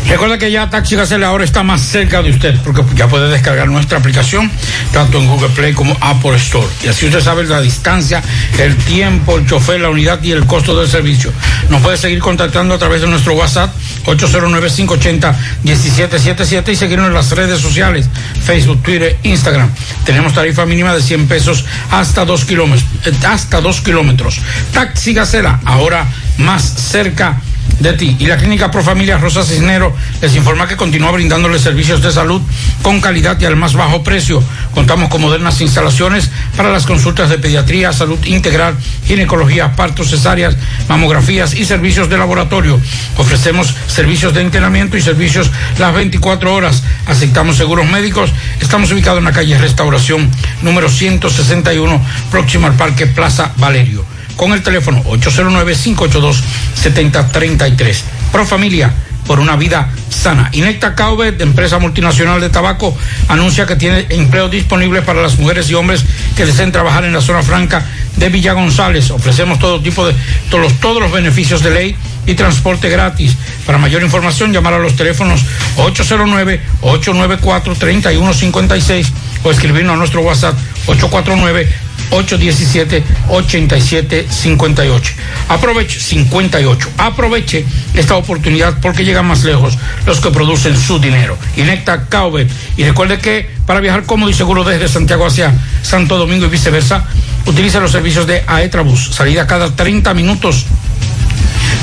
Recuerda que ya Taxi Gacela ahora está más cerca de usted porque ya puede descargar nuestra aplicación tanto en Google Play como Apple Store. Y así usted sabe la distancia, el tiempo, el chofer, la unidad y el costo del servicio. Nos puede seguir contactando a través de nuestro WhatsApp 809-580-1777 y seguirnos en las redes sociales, Facebook, Twitter, Instagram. Tenemos tarifa mínima de 100 pesos hasta 2 kilómetros. eh, Hasta 2 kilómetros. Taxi Gacela, ahora más cerca de ti. Y la Clínica Profamilia Rosa Cisnero les informa que continúa brindándoles servicios de salud con calidad y al más bajo precio. Contamos con modernas instalaciones para las consultas de pediatría, salud integral, ginecología, partos, cesáreas, mamografías y servicios de laboratorio. Ofrecemos servicios de entrenamiento y servicios las 24 horas. Aceptamos seguros médicos. Estamos ubicados en la calle Restauración número 161, próximo al Parque Plaza Valerio con el teléfono 809-582-7033. Pro Familia, por una vida sana. Inecta Caube, de empresa multinacional de tabaco, anuncia que tiene empleos disponibles para las mujeres y hombres que deseen trabajar en la zona franca de Villa González. Ofrecemos todo tipo de, todos los, todos los beneficios de ley y transporte gratis. Para mayor información, llamar a los teléfonos 809-894-3156 o escribirnos a nuestro WhatsApp 849 817-8758. Aproveche 58. Aproveche esta oportunidad porque llegan más lejos los que producen su dinero. Inecta Caubet. Y recuerde que para viajar cómodo y seguro desde Santiago hacia Santo Domingo y viceversa, utilice los servicios de Aetrabus. Salida cada 30 minutos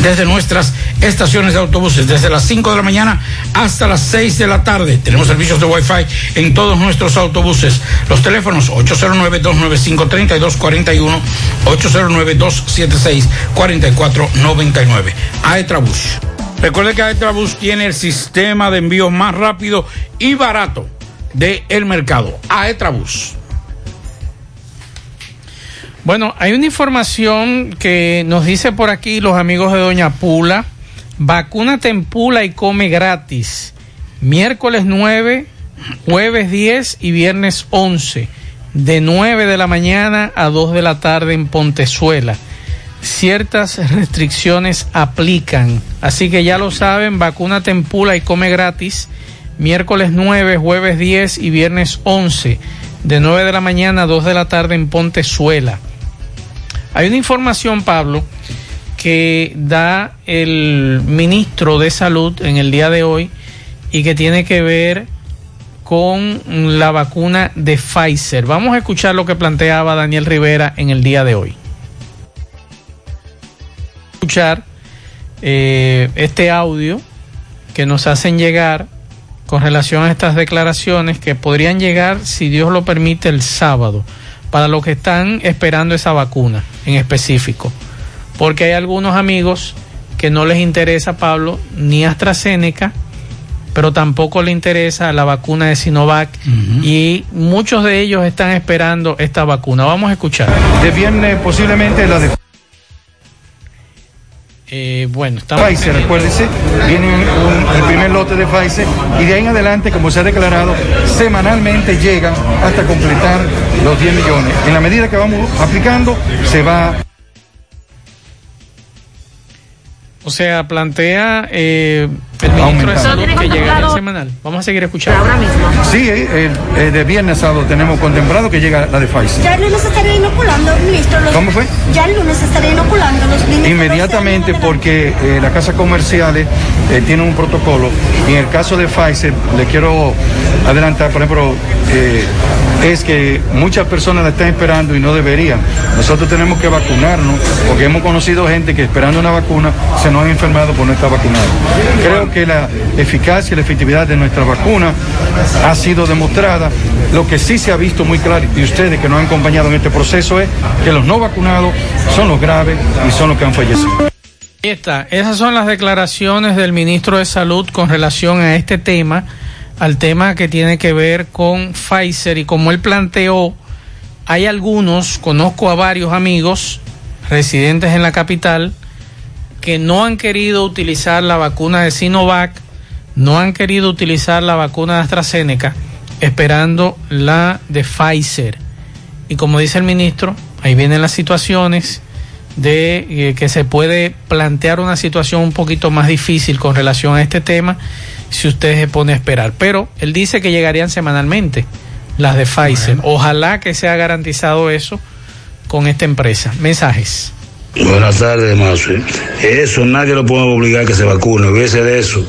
desde nuestras estaciones de autobuses, desde las 5 de la mañana hasta las 6 de la tarde. Tenemos servicios de Wi-Fi en todos nuestros autobuses. Los teléfonos 809-295-3241, 809-276-4499. Aetrabús. Recuerde que Aetrabús tiene el sistema de envío más rápido y barato del mercado. Aetrabús. Bueno, hay una información que nos dice por aquí los amigos de Doña Pula. Vacúnate en Pula y come gratis. Miércoles 9, jueves 10 y viernes 11. De 9 de la mañana a 2 de la tarde en Pontezuela. Ciertas restricciones aplican. Así que ya lo saben, vacúnate en Pula y come gratis. Miércoles 9, jueves 10 y viernes 11. De 9 de la mañana a 2 de la tarde en Pontezuela. Hay una información, Pablo, que da el ministro de Salud en el día de hoy y que tiene que ver con la vacuna de Pfizer. Vamos a escuchar lo que planteaba Daniel Rivera en el día de hoy. Escuchar eh, este audio que nos hacen llegar con relación a estas declaraciones que podrían llegar, si Dios lo permite, el sábado para los que están esperando esa vacuna en específico. Porque hay algunos amigos que no les interesa, Pablo, ni AstraZeneca, pero tampoco le interesa la vacuna de Sinovac y muchos de ellos están esperando esta vacuna. Vamos a escuchar. De viernes posiblemente la de eh, bueno, estamos... Pfizer, acuérdense, viene un- el primer lote de Pfizer y de ahí en adelante, como se ha declarado, semanalmente llegan hasta completar los 10 millones. En la medida que vamos aplicando, se va O sea, plantea eh, el ministro de Aumentando. Salud ¿Tiene que llegaría contemplado? semanal. Vamos a seguir escuchando. Sí, eh, el- eh, de viernes a sábado tenemos contemplado que llega la de Pfizer. Ya el lunes estaría inoculando, ministro. Los, ¿Cómo fue? Ya el lunes estaría inoculando los niños. Inmediatamente porque eh, las casas comerciales eh, tienen un protocolo y en el caso de Pfizer le quiero adelantar, por ejemplo, eh, es que muchas personas la están esperando y no deberían. Nosotros tenemos que vacunarnos porque hemos conocido gente que esperando una vacuna se nos han enfermado por no estar vacunado. Creo que la eficacia y la efectividad de nuestra vacuna ha sido demostrada. Lo que sí se ha visto muy claro y ustedes que nos han acompañado en este proceso es que los no vacunados son los graves y son los que han fallecido. Está. Esas son las declaraciones del ministro de Salud con relación a este tema, al tema que tiene que ver con Pfizer. Y como él planteó, hay algunos, conozco a varios amigos residentes en la capital, que no han querido utilizar la vacuna de Sinovac, no han querido utilizar la vacuna de AstraZeneca, esperando la de Pfizer. Y como dice el ministro, ahí vienen las situaciones de eh, que se puede plantear una situación un poquito más difícil con relación a este tema si usted se pone a esperar. Pero él dice que llegarían semanalmente las de Pfizer. Ojalá que sea garantizado eso con esta empresa. Mensajes. Buenas tardes, Mazo. Eso nadie lo puede obligar a que se vacune, hubiese de eso.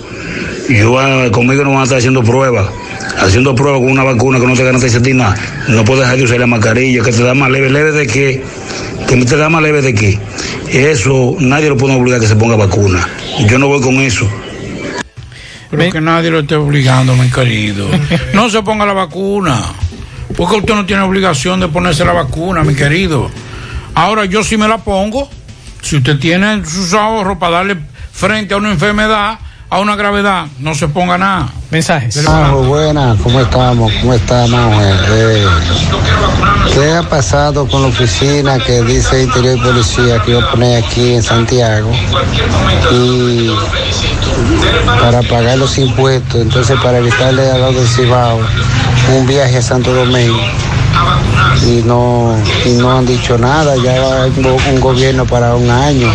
Yo, ah, conmigo no van a estar haciendo pruebas, haciendo pruebas con una vacuna que no te garantiza a ti nada. No puedes dejar de usar la mascarilla, que te da más leve, leve de qué, que te da más leve de qué. Eso nadie lo puede obligar a que se ponga vacuna. Yo no voy con eso. Pero que nadie lo esté obligando, mi querido. No se ponga la vacuna. Porque usted no tiene obligación de ponerse la vacuna, mi querido. Ahora yo sí me la pongo. Si usted tiene sus ahorros para darle frente a una enfermedad, a una gravedad, no se ponga nada. Mensajes. Majo, buenas, ¿cómo estamos? ¿Cómo está, Majo? Eh, ¿Qué ha pasado con la oficina que dice Interior y Policía que yo poner aquí en Santiago? Y para pagar los impuestos, entonces para evitarle a los del Cibao un viaje a Santo Domingo. Y no, y no han dicho nada, ya hay un, go- un gobierno para un año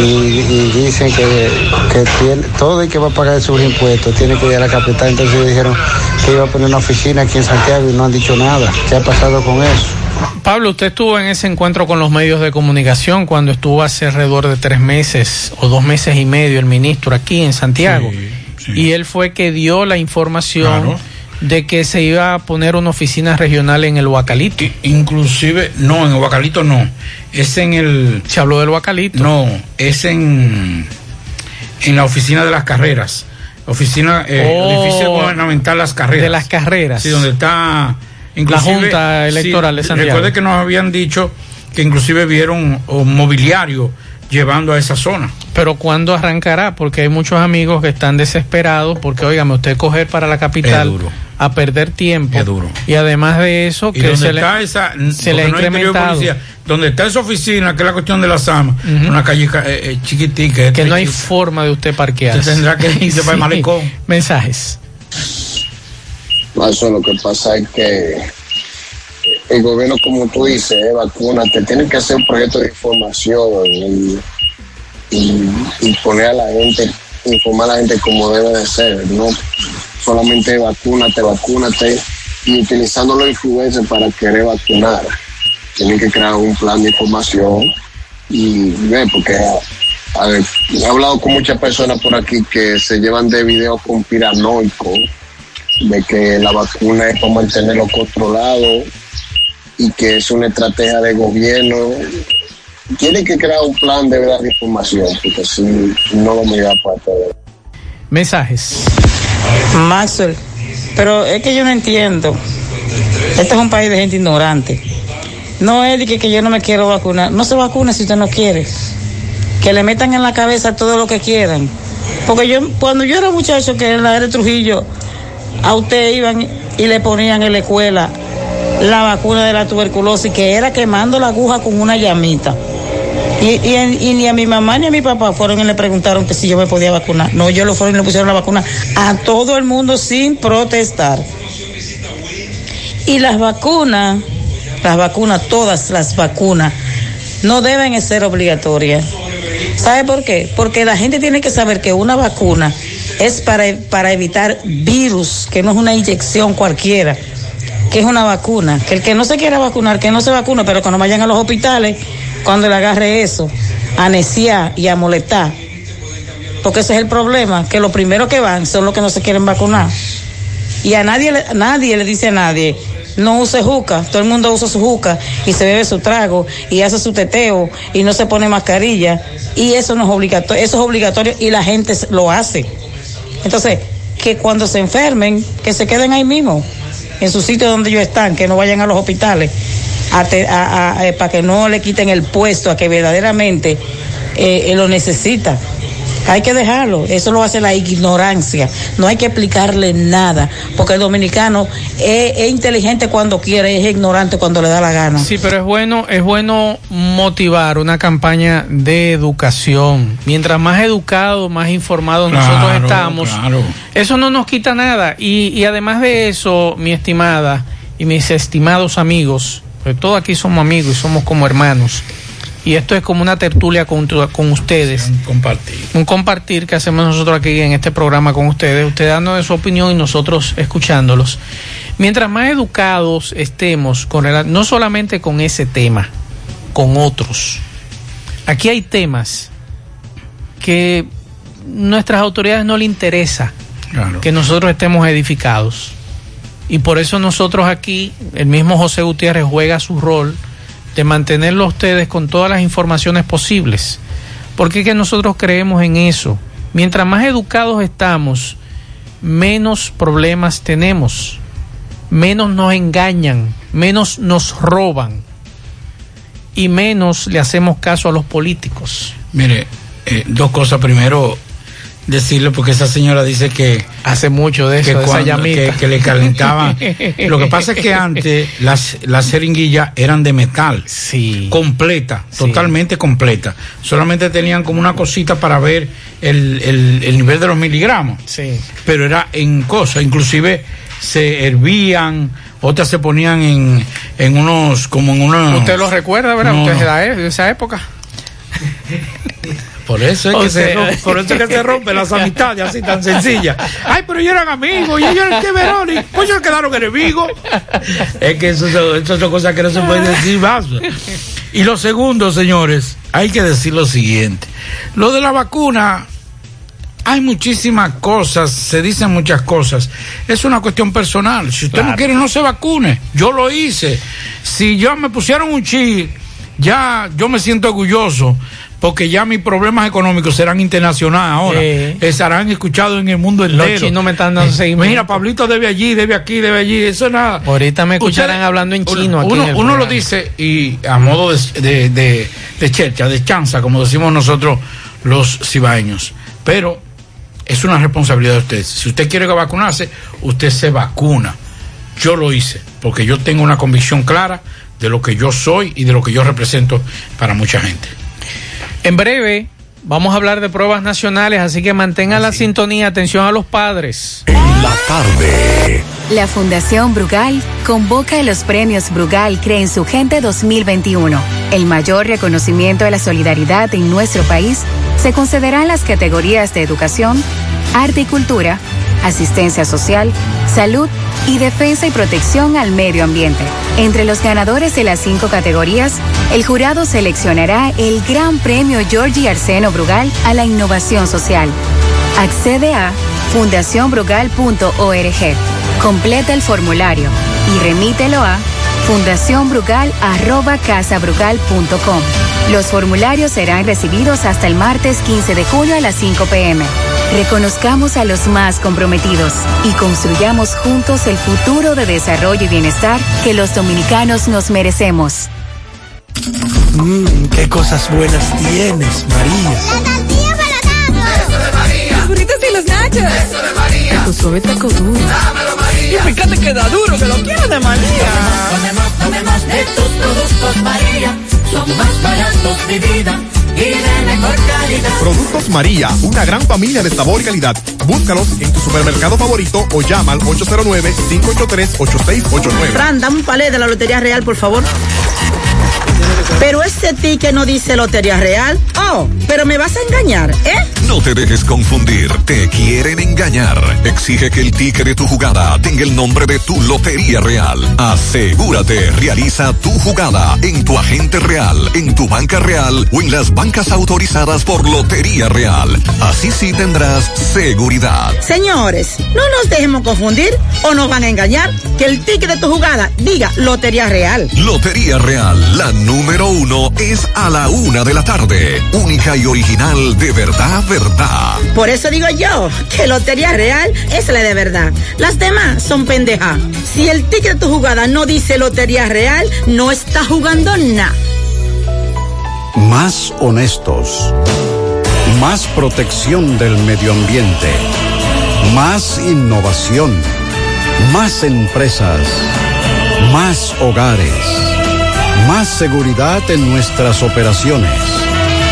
y, y dicen que, que tiene, todo el que va a pagar sus impuestos tiene que ir a la capital, entonces dijeron que iba a poner una oficina aquí en Santiago y no han dicho nada. ¿Qué ha pasado con eso? Pablo, usted estuvo en ese encuentro con los medios de comunicación cuando estuvo hace alrededor de tres meses o dos meses y medio el ministro aquí en Santiago. Y él fue que dio la información de que se iba a poner una oficina regional en el Huacalito. Inclusive, no, en el Huacalito no. Es en el... Se habló del Huacalito. No, es en, en la oficina de las carreras. Oficina, eh, Oh, edificio gubernamental Las Carreras. de las carreras. Sí, donde está... La Junta Electoral de Santiago. Recuerde que nos habían dicho que inclusive vieron un mobiliario llevando a esa zona. Pero ¿cuándo arrancará? Porque hay muchos amigos que están desesperados porque, óigame, usted coger para la capital Es duro. A perder tiempo. Es duro. Y además de eso, que donde se le, está esa, se le no incrementado. policía, donde está esa oficina, que es la cuestión de la SAMA, una calle eh, eh, chiquitica. que no hay forma de usted parquear. Usted tendrá que irse para el malecón. Mensajes. Eso lo que pasa es que el gobierno, como tú dices, eh, vacúnate, tiene que hacer un proyecto de información y, y- y poner a la gente, informar a la gente como debe de ser, no solamente vacúnate, vacúnate y utilizando los influencers para querer vacunar. Tienen que crear un plan de información y ve, porque he hablado con muchas personas por aquí que se llevan de videos conspiranoicos de que la vacuna es para mantenerlo controlado y que es una estrategia de gobierno. Tiene que crear un plan de verdad de información, porque si no lo me da para todo. Mensajes. Maxwell, pero es que yo no entiendo. Este es un país de gente ignorante. No es de que, que yo no me quiero vacunar. No se vacune si usted no quiere. Que le metan en la cabeza todo lo que quieran. Porque yo, cuando yo era muchacho, que en la era de Trujillo, a usted iban y le ponían en la escuela la vacuna de la tuberculosis, que era quemando la aguja con una llamita. Y, ni a mi mamá ni a mi papá fueron y le preguntaron que si yo me podía vacunar. No, yo lo fueron y le pusieron la vacuna a todo el mundo sin protestar. Y las vacunas, las vacunas, todas las vacunas, no deben ser obligatorias. ¿Sabe por qué? Porque la gente tiene que saber que una vacuna es para, para evitar virus, que no es una inyección cualquiera, que es una vacuna. Que el que no se quiera vacunar, que no se vacuna, pero cuando vayan a los hospitales, cuando le agarre eso, anesiar y a molestar. Porque ese es el problema, que los primeros que van son los que no se quieren vacunar. Y a nadie, nadie le dice a nadie, no use juca, todo el mundo usa su juca y se bebe su trago y hace su teteo y no se pone mascarilla y eso no es obligatorio, eso es obligatorio y la gente lo hace. Entonces, que cuando se enfermen, que se queden ahí mismo, en su sitio donde ellos están, que no vayan a los hospitales, a te- a- a- eh, para que no le quiten el puesto a que verdaderamente eh, eh, lo necesita. Hay que dejarlo, eso lo hace la ignorancia, no hay que explicarle nada, porque el dominicano es, es inteligente cuando quiere, es ignorante cuando le da la gana. Sí, pero es bueno, es bueno motivar una campaña de educación. Mientras más educados, más informados nosotros estamos, claro. eso no nos quita nada. Y, y además de eso, mi estimada y mis estimados amigos, porque todos aquí somos amigos y somos como hermanos. Y esto es como una tertulia con, con ustedes. Compartir. Un compartir que hacemos nosotros aquí en este programa con ustedes, ustedes dando su opinión y nosotros escuchándolos. Mientras más educados estemos, con no solamente con ese tema, con otros. Aquí hay temas que nuestras autoridades no le interesa Claro. que nosotros estemos edificados. Y por eso nosotros aquí, el mismo José Gutiérrez juega su rol de mantenerlo a ustedes con todas las informaciones posibles. Porque es que nosotros creemos en eso. Mientras más educados estamos, menos problemas tenemos, menos nos engañan, menos nos roban y menos le hacemos caso a los políticos. Mire, eh, dos cosas. Primero, decirle, porque esa señora dice que. Hace mucho de eso, que, de esa cuando- llamita. que, que le calentaban. Lo que pasa es que antes las, las jeringuillas eran de metal. Sí. Completa, totalmente completa. Solamente tenían como una cosita para ver el, el- el nivel de los miligramos. Sí. Pero era en cosas, inclusive se hervían, otras se ponían en, en unos, como en unos. Usted lo recuerda, ¿verdad? No, Usted no. e- de esa época. Por eso es O que se rompe, por eso es que se rompen las amistades así tan sencillas. Ay, pero ellos eran amigos y ellos eran que Veroni, pues ellos quedaron enemigos. Es que eso, son- eso son cosas que no se pueden decir más. Y lo segundo, señores, hay que decir lo siguiente. Lo de la vacuna, hay muchísimas cosas, se dicen muchas cosas. Es una cuestión personal. Si usted no quiere, no se vacune. Yo lo hice. Si yo me pusieron un chip, ya yo me siento orgulloso porque ya mis problemas económicos serán internacionales ahora. Estarán escuchados en el mundo Los entero. chinos me están dando Eh, seguimiento. Mira, Pablito debe allí, debe aquí, debe allí. Eso es nada. Ahorita me escucharán Ustedes- hablando en chino aquí Uno, en el uno lo dice y a modo de, de, de, de chercha, de chanza, como decimos nosotros los cibaeños. Pero es una responsabilidad de usted. Si usted quiere vacunarse, usted se vacuna. Yo lo hice, porque yo tengo una convicción clara de lo que yo soy y de lo que yo represento para mucha gente. En breve vamos a hablar de pruebas nacionales, así que mantengan la sintonía, atención a los padres. La tarde. La Fundación Brugal convoca los premios Brugal Creen su Gente 2021. El mayor reconocimiento de la solidaridad en nuestro país se concederá en las categorías de educación, arte y cultura, asistencia social, salud y defensa y protección al medio ambiente. Entre los ganadores de las cinco categorías, el jurado seleccionará el Gran Premio Georgie Arseno Brugal a la innovación social. Accede a fundacionbrugal.org. Completa el formulario y remítelo a fundacionbrugal.casabrugal.com. Los formularios serán recibidos hasta el martes 15 de junio a las 5 pm. Reconozcamos a los más comprometidos y construyamos juntos el futuro de desarrollo y bienestar que los dominicanos nos merecemos. Mmm, qué cosas buenas tienes, María. Los burritos y los nachos. Eso de María. Tu suave taco duro. Dámelo, María. Y fíjate que da duro, que lo quiero de María. Tomemos, tomemos de tus productos, María. Son más baratos de vida y de mejor calidad. Productos María, una gran familia de sabor y calidad. Búscalos en tu supermercado favorito o llama al 809-583-8689. Fran, dame un palé de la Lotería Real, por favor. Pero este ticket no dice Lotería Real. Oh, pero me vas a engañar, ¿eh? No te dejes confundir, te quieren engañar. Exige que el ticket de tu jugada tenga el nombre de tu Lotería Real. Asegúrate, realiza tu jugada en tu agente real, en tu banca real o en las bancas autorizadas por Lotería Real. Así sí tendrás seguridad. Señores, no nos dejemos confundir o nos van a engañar. Que el ticket de tu jugada diga Lotería Real. Lotería Real, la número uno, es a la una de la tarde. Única y original de verdad, verdad. Por eso digo yo que Lotería Real es la de verdad. Las demás son pendejas. Si el ticket de tu jugada no dice Lotería Real, no está jugando nada. Más honestos. Más protección del medio ambiente. Más innovación. Más empresas. Más hogares. Más seguridad en nuestras operaciones.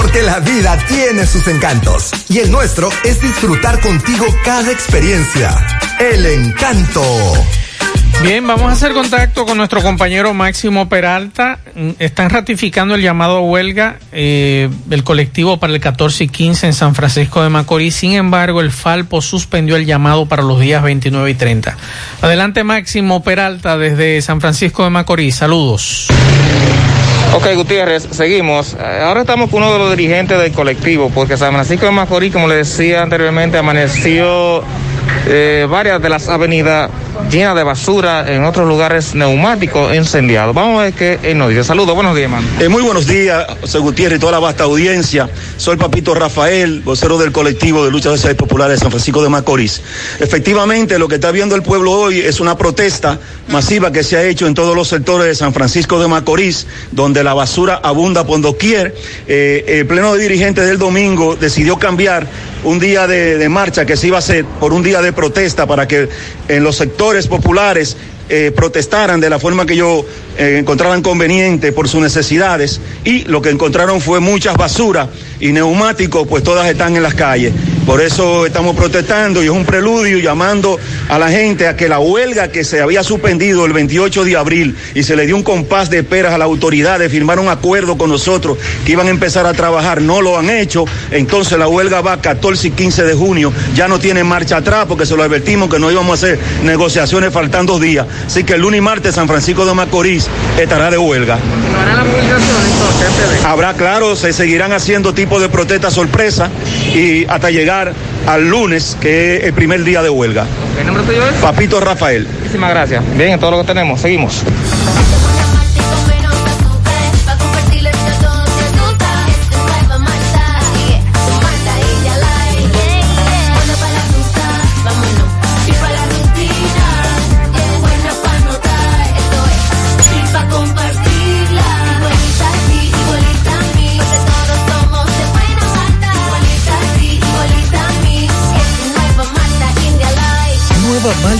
porque la vida tiene sus encantos y el nuestro es disfrutar contigo cada experiencia. El encanto. Bien, vamos a hacer contacto con nuestro compañero Máximo Peralta. Mm, Están ratificando el llamado a huelga eh, del colectivo para el 14 y 15 en San Francisco de Macorís. Sin embargo, el Falpo suspendió el llamado para los días 29 y 30. Adelante, Máximo Peralta, desde San Francisco de Macorís. Saludos. Ok, Gutiérrez, seguimos. Eh, Ahora estamos con uno de los dirigentes del colectivo, porque San Francisco de Macorís, como le decía anteriormente, amaneció eh, varias de las avenidas llenas de basura, en otros lugares neumáticos incendiados. Vamos a ver qué él nos dice. Saludos, buenos días, hermano. Eh, muy buenos días, José Gutiérrez y toda la vasta audiencia. Soy Papito Rafael, vocero del colectivo de lucha social popular de San Francisco de Macorís. Efectivamente, lo que está viendo el pueblo hoy es una protesta masiva que se ha hecho en todos los sectores de San Francisco de Macorís, donde la basura abunda por doquier. Eh, el pleno de dirigentes del domingo decidió cambiar un día de, marcha que se iba a hacer por un día de protesta para que en los sectores populares eh, protestaran de la forma que ellos eh, encontraran conveniente por sus necesidades y lo que encontraron fue muchas basuras y neumáticos, pues todas están en las calles. Por eso estamos protestando y es un preludio llamando a la gente a que la huelga que se había suspendido el 28 de abril y se le dio un compás de peras a las autoridades, firmaron acuerdo con nosotros que iban a empezar a trabajar, no lo han hecho, entonces la huelga va 14 y 15 de junio, ya no tiene marcha atrás porque se lo advertimos que no íbamos a hacer negociaciones faltando días. Así que el lunes y martes San Francisco de Macorís estará de huelga. Habrá, claro, se seguirán haciendo tipos de protestas sorpresa y hasta llegar al lunes, que es el primer día de huelga. ¿Qué nombre tuyo es? Papito Rafael. Muchísimas gracias. Bien, todo lo que tenemos. Seguimos.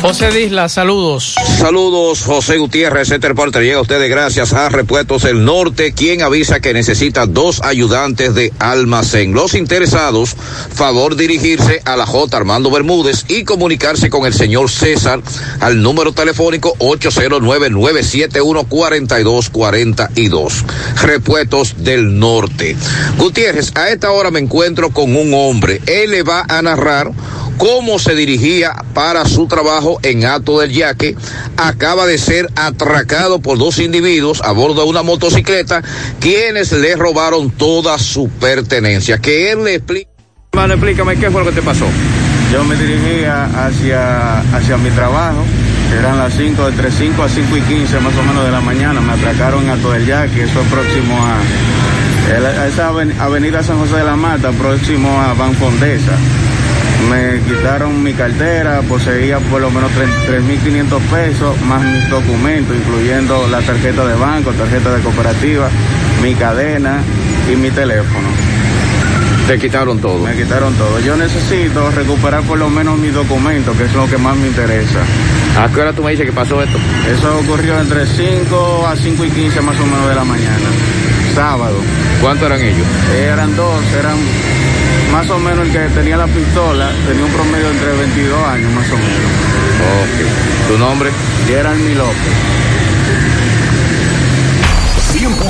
José Disla, saludos. Saludos, José Gutiérrez, este llega a ustedes gracias a Repuestos El Norte, quien avisa que necesita dos ayudantes de almacén. Los interesados, favor dirigirse a la J. Armando Bermúdez y comunicarse con el señor César al número telefónico 809-971-4242. Repuestos del Norte. Gutiérrez, a esta hora me encuentro con un hombre. Él le va a narrar cómo se dirigía para su trabajo en Ato del Yaque, acaba de ser atracado por dos individuos a bordo de una motocicleta, quienes le robaron toda su pertenencia. Que él le explique. Hermano, explícame qué fue lo que te pasó. Yo me dirigía hacia, hacia mi trabajo, eran las 5, entre 5 a 5 y 15 más o menos de la mañana, me atracaron en Alto del Yaque, eso es próximo a, esa aven- avenida San José de la Mata, próximo a Banfondesa. Me quitaron mi cartera, poseía por lo menos tres- 3.500 pesos, más mis documentos, incluyendo la tarjeta de banco, tarjeta de cooperativa, mi cadena y mi teléfono. Te quitaron todo. Me quitaron todo. Yo necesito recuperar por lo menos mis documentos, que es lo que más me interesa. ¿A qué hora tú me dices que pasó esto? Eso ocurrió entre 5 a 5 y 15 más o menos de la mañana. Sábado. ¿Cuántos eran ellos? Eran dos, eran más o menos el que tenía la pistola, tenía un promedio entre 22 años más o menos. Ok. ¿Tu nombre? Gerald López.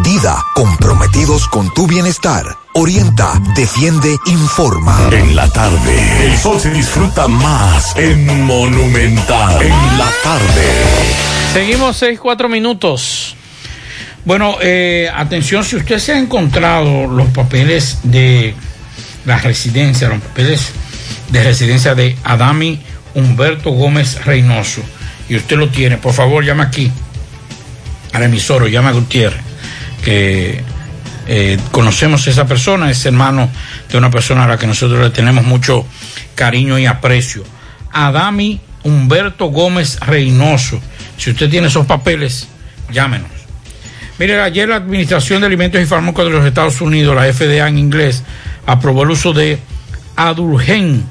Dida, comprometidos con tu bienestar. Orienta, defiende, informa. En la tarde, el sol se disfruta más en Monumental. En la tarde. Seguimos seis, cuatro minutos. Bueno, eh, atención, si usted se ha encontrado los papeles de la residencia, los papeles de residencia de Adami Humberto Gómez Reynoso, y usted lo tiene, por favor llame aquí al emisor llame a Gutiérrez, que eh, conocemos a esa persona, es hermano de una persona a la que nosotros le tenemos mucho cariño y aprecio. Adami Humberto Gómez Reynoso. Si usted tiene esos papeles, llámenos. Mire, ayer la Administración de Alimentos y Fármacos de los Estados Unidos, la FDA en inglés, aprobó el uso de Adulgen,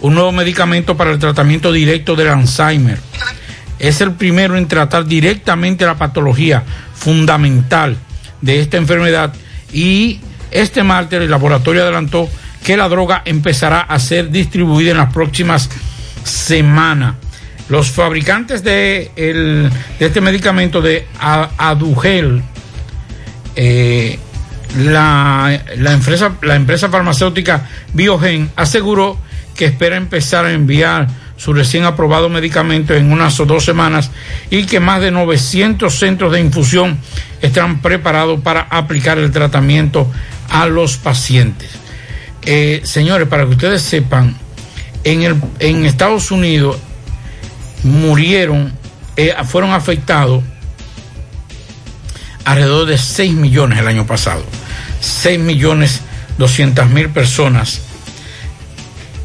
un nuevo medicamento para el tratamiento directo del Alzheimer. Es el primero en tratar directamente la patología fundamental de esta enfermedad y este martes el laboratorio adelantó que la droga empezará a ser distribuida en las próximas semanas. Los fabricantes de, el- de este medicamento de Adugel, eh, la, la empresa, la empresa farmacéutica Biogen aseguró que espera empezar a enviar su recién aprobado medicamento en unas o dos semanas y que más de 900 centros de infusión están preparados para aplicar el tratamiento a los pacientes. Eh, señores, para que ustedes sepan, en, el, en Estados Unidos murieron, eh, fueron afectados alrededor de 6 millones el año pasado. 6 millones 200 mil personas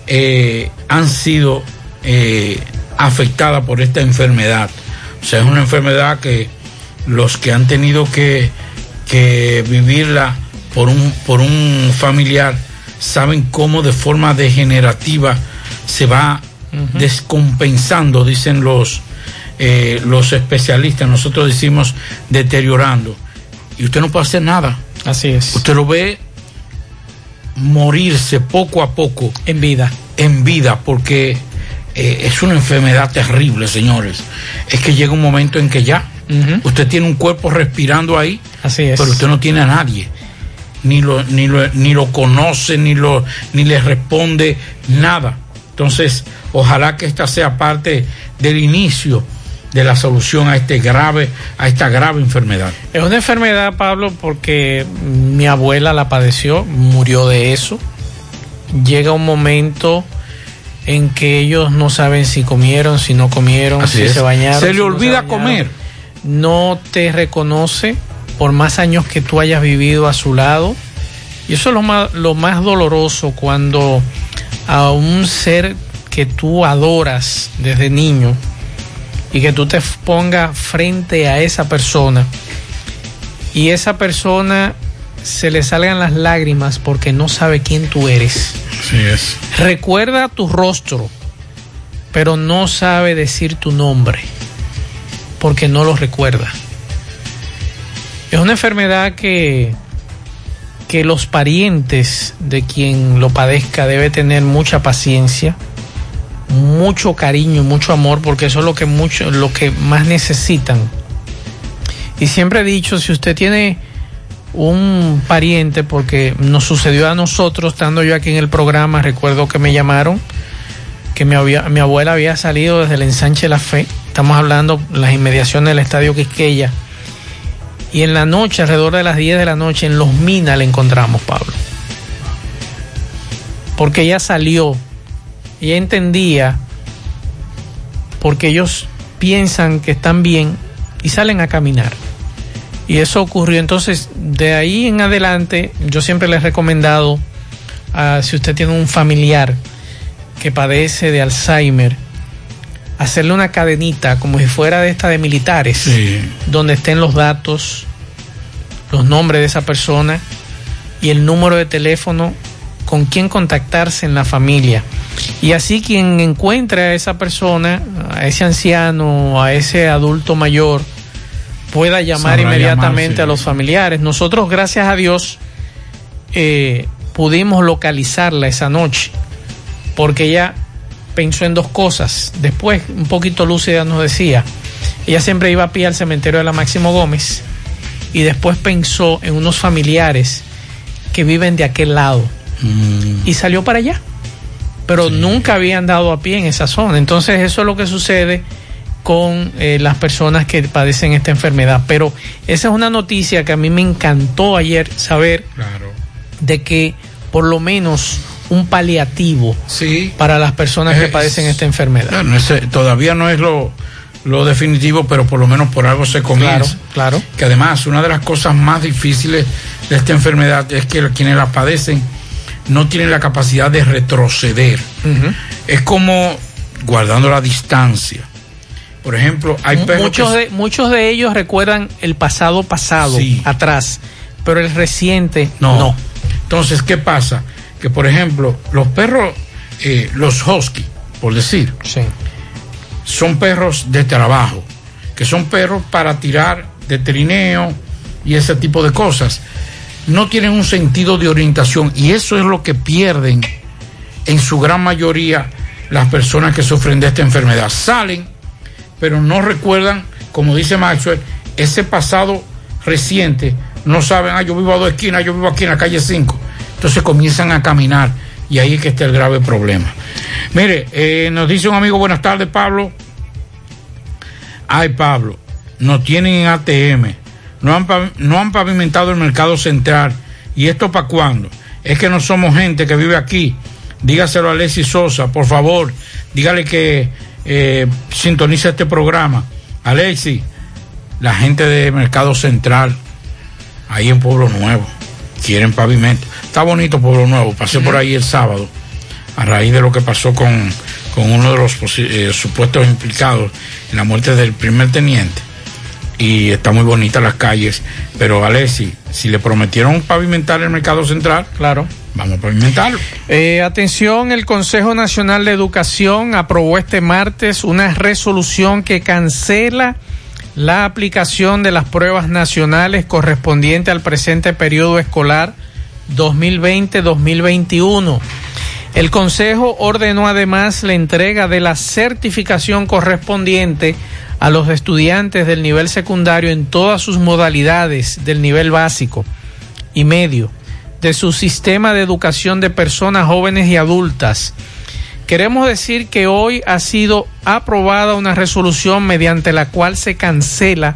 eh, han sido eh, afectadas por esta enfermedad. O sea, es una enfermedad que los que han tenido que, que vivirla por un, por un familiar saben cómo de forma degenerativa se va descompensando, dicen los, eh, los especialistas. Nosotros decimos deteriorando. Y usted no puede hacer nada. Así es. Usted lo ve morirse poco a poco. En vida. En vida, porque eh, es una enfermedad terrible, señores. Es que llega un momento en que ya usted tiene un cuerpo respirando ahí, Así es. pero usted no tiene a nadie. Ni lo, ni lo, ni lo conoce, ni, lo, ni le responde nada. Entonces, ojalá que esta sea parte del inicio de la solución a este grave, a esta grave enfermedad. Es una enfermedad, Pablo, porque mi abuela la padeció, murió de eso. Llega un momento en que ellos no saben si comieron, si no comieron, Así si es. se bañaron. Se le si no olvida comer. No te reconoce por más años que tú hayas vivido a su lado. Y eso es lo más, lo más doloroso cuando a un ser que tú adoras desde niño y que tú te pongas frente a esa persona y esa persona se le salgan las lágrimas porque no sabe quién tú eres. Así es. Recuerda tu rostro, pero no sabe decir tu nombre porque no lo recuerda. Es una enfermedad que, que los parientes de quien lo padezca debe tener mucha paciencia, mucho cariño, mucho amor, porque eso es lo que mucho, lo que más necesitan. Y siempre he dicho, si usted tiene un pariente, porque nos sucedió a nosotros, estando yo aquí en el programa, recuerdo que me llamaron, que mi, mi abuela había salido desde el ensanche La Fe, estamos hablando las inmediaciones del estadio Quisqueya, y en la noche, alrededor de las 10 de la noche, en Los Minas la encontramos, Pablo. porque ella salió, ella entendía, porque ellos piensan que están bien y salen a caminar. Y eso ocurrió. Entonces, de ahí en adelante, yo siempre les he recomendado, ah, si usted tiene un familiar que padece de Alzheimer, hacerle una cadenita como si fuera de esta de militares, donde estén los datos, los nombres de esa persona y el número de teléfono con quien contactarse en la familia. Y así quien encuentre a esa persona, a ese anciano, a ese adulto mayor, pueda llamar Sabrá inmediatamente llamar, sí. a los familiares. Nosotros, gracias a Dios, eh, pudimos localizarla esa noche, porque ella pensó en dos cosas. Después, un poquito lúcida nos decía, ella siempre iba a pie al cementerio de la Máximo Gómez y después pensó en unos familiares que viven de aquel lado y salió para allá. Pero nunca habían dado a pie en esa zona. Entonces eso es lo que sucede con eh, las personas que padecen esta enfermedad. Pero esa es una noticia que a mí me encantó ayer saber de que por lo menos un paliativo para las personas que padecen esta enfermedad. Ese todavía no es lo, lo definitivo, pero por lo menos por algo se comienza. Claro, claro. Que además, una de las cosas más difíciles de esta enfermedad es que quienes la padecen no tienen la capacidad de retroceder. Es como guardando la distancia. Por ejemplo, hay perros muchos, que- de, muchos de ellos recuerdan el pasado pasado, atrás, pero el reciente no. Entonces, ¿qué pasa? Que, por ejemplo, los perros, eh, los husky, por decir, son perros de trabajo, que son perros para tirar de trineo y ese tipo de cosas. No tienen un sentido de orientación y eso es lo que pierden en su gran mayoría las personas que sufren de esta enfermedad. Salen, pero no recuerdan, como dice Maxwell, ese pasado reciente. No saben, ah, yo vivo a dos esquinas, yo vivo aquí en la calle 5. Entonces comienzan a caminar y ahí es que está el grave problema. Mire, eh, nos dice un amigo, buenas tardes, Pablo. Ay, Pablo, no tienen ATM, no han, no han pavimentado el mercado central. ¿Y esto para cuándo? Es que no somos gente que vive aquí. Dígaselo a Alexis Sosa, por favor. Dígale que eh, sintoniza este programa. Alexis, la gente de Mercado Central, ahí en Pueblo Nuevo, quieren pavimento. Está bonito Pueblo Nuevo. Pasé por ahí el sábado, a raíz de lo que pasó con, con uno de los eh, supuestos implicados en la muerte del primer teniente. Y está muy bonita las calles. Pero Alexis, si le prometieron pavimentar el Mercado Central, claro. Vamos a pavimentarlo. Eh, atención, el Consejo Nacional de Educación aprobó este martes una resolución que cancela la aplicación de las pruebas nacionales correspondiente al presente periodo escolar 2020-2021. El Consejo ordenó además la entrega de la certificación correspondiente a los estudiantes del nivel secundario en todas sus modalidades del nivel básico y medio de su sistema de educación de personas jóvenes y adultas. Queremos decir que hoy ha sido aprobada una resolución mediante la cual se cancela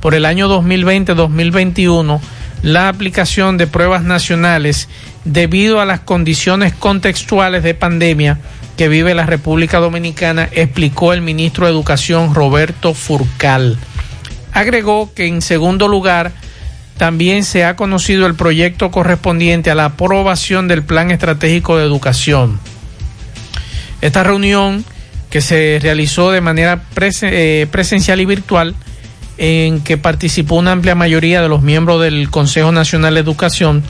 por el año 2020-2021 la aplicación de pruebas nacionales debido a las condiciones contextuales de pandemia que vive la República Dominicana, explicó el ministro de Educación Roberto Furcal. Agregó que en segundo lugar, también se ha conocido el proyecto correspondiente a la aprobación del Plan Estratégico de Educación. Esta reunión que se realizó de manera eh, presencial y virtual, en que participó una amplia mayoría de los miembros del Consejo Nacional de Educación,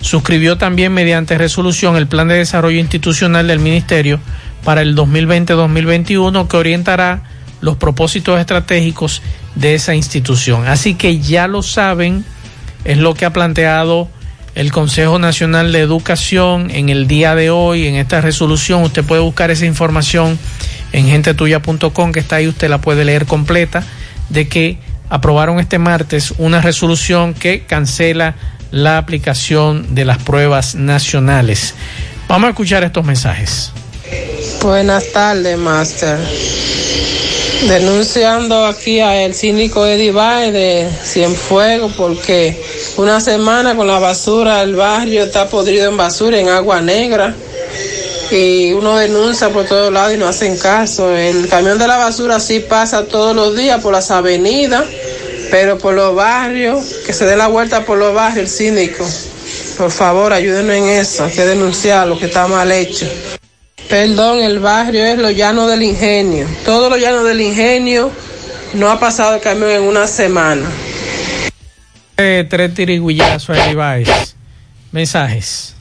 suscribió también mediante resolución el Plan de Desarrollo Institucional del Ministerio para el 2020-2021 que orientará los propósitos estratégicos de esa institución. Así que ya lo saben, es lo que ha planteado el Consejo Nacional de Educación en el día de hoy, en esta resolución. Usted puede buscar esa información en gentetuya.com, que está ahí, usted la puede leer completa, de que aprobaron este martes una resolución que cancela la aplicación de las pruebas nacionales. Vamos a escuchar estos mensajes. Buenas tardes, Master. Denunciando aquí a el síndico Eddie Baez de Cienfuegos porque una semana con la basura el barrio está podrido en basura, en agua negra. y uno denuncia por todos lados y no hacen caso. El camión de la basura sí pasa todos los días por las avenidas, pero por los barrios, que se dé la vuelta por los barrios el síndico. Por favor, ayúdenos en eso, hay que denunciar lo que está mal hecho. Perdón, el barrio es los llanos del ingenio. Todos los llanos del ingenio no ha pasado el camión en una semana. Eh, tres tirigullazos ahí vais. Mensajes.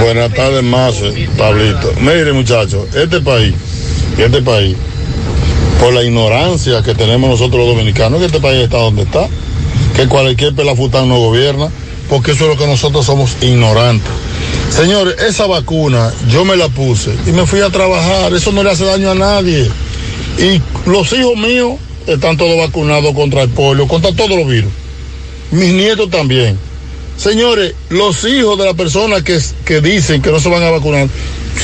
Buenas tardes, Mazo, Pablito. Mire, muchachos, este país, este país, por la ignorancia que tenemos nosotros los dominicanos, que este país está donde está, que cualquier pelafután no gobierna, porque eso es lo que nosotros somos ignorantes. Señores, esa vacuna yo me la puse y me fui a trabajar, eso no le hace daño a nadie. Y los hijos míos están todos vacunados contra el polio, contra todos los virus. Mis nietos también. Señores, los hijos de las personas que, que dicen que no se van a vacunar,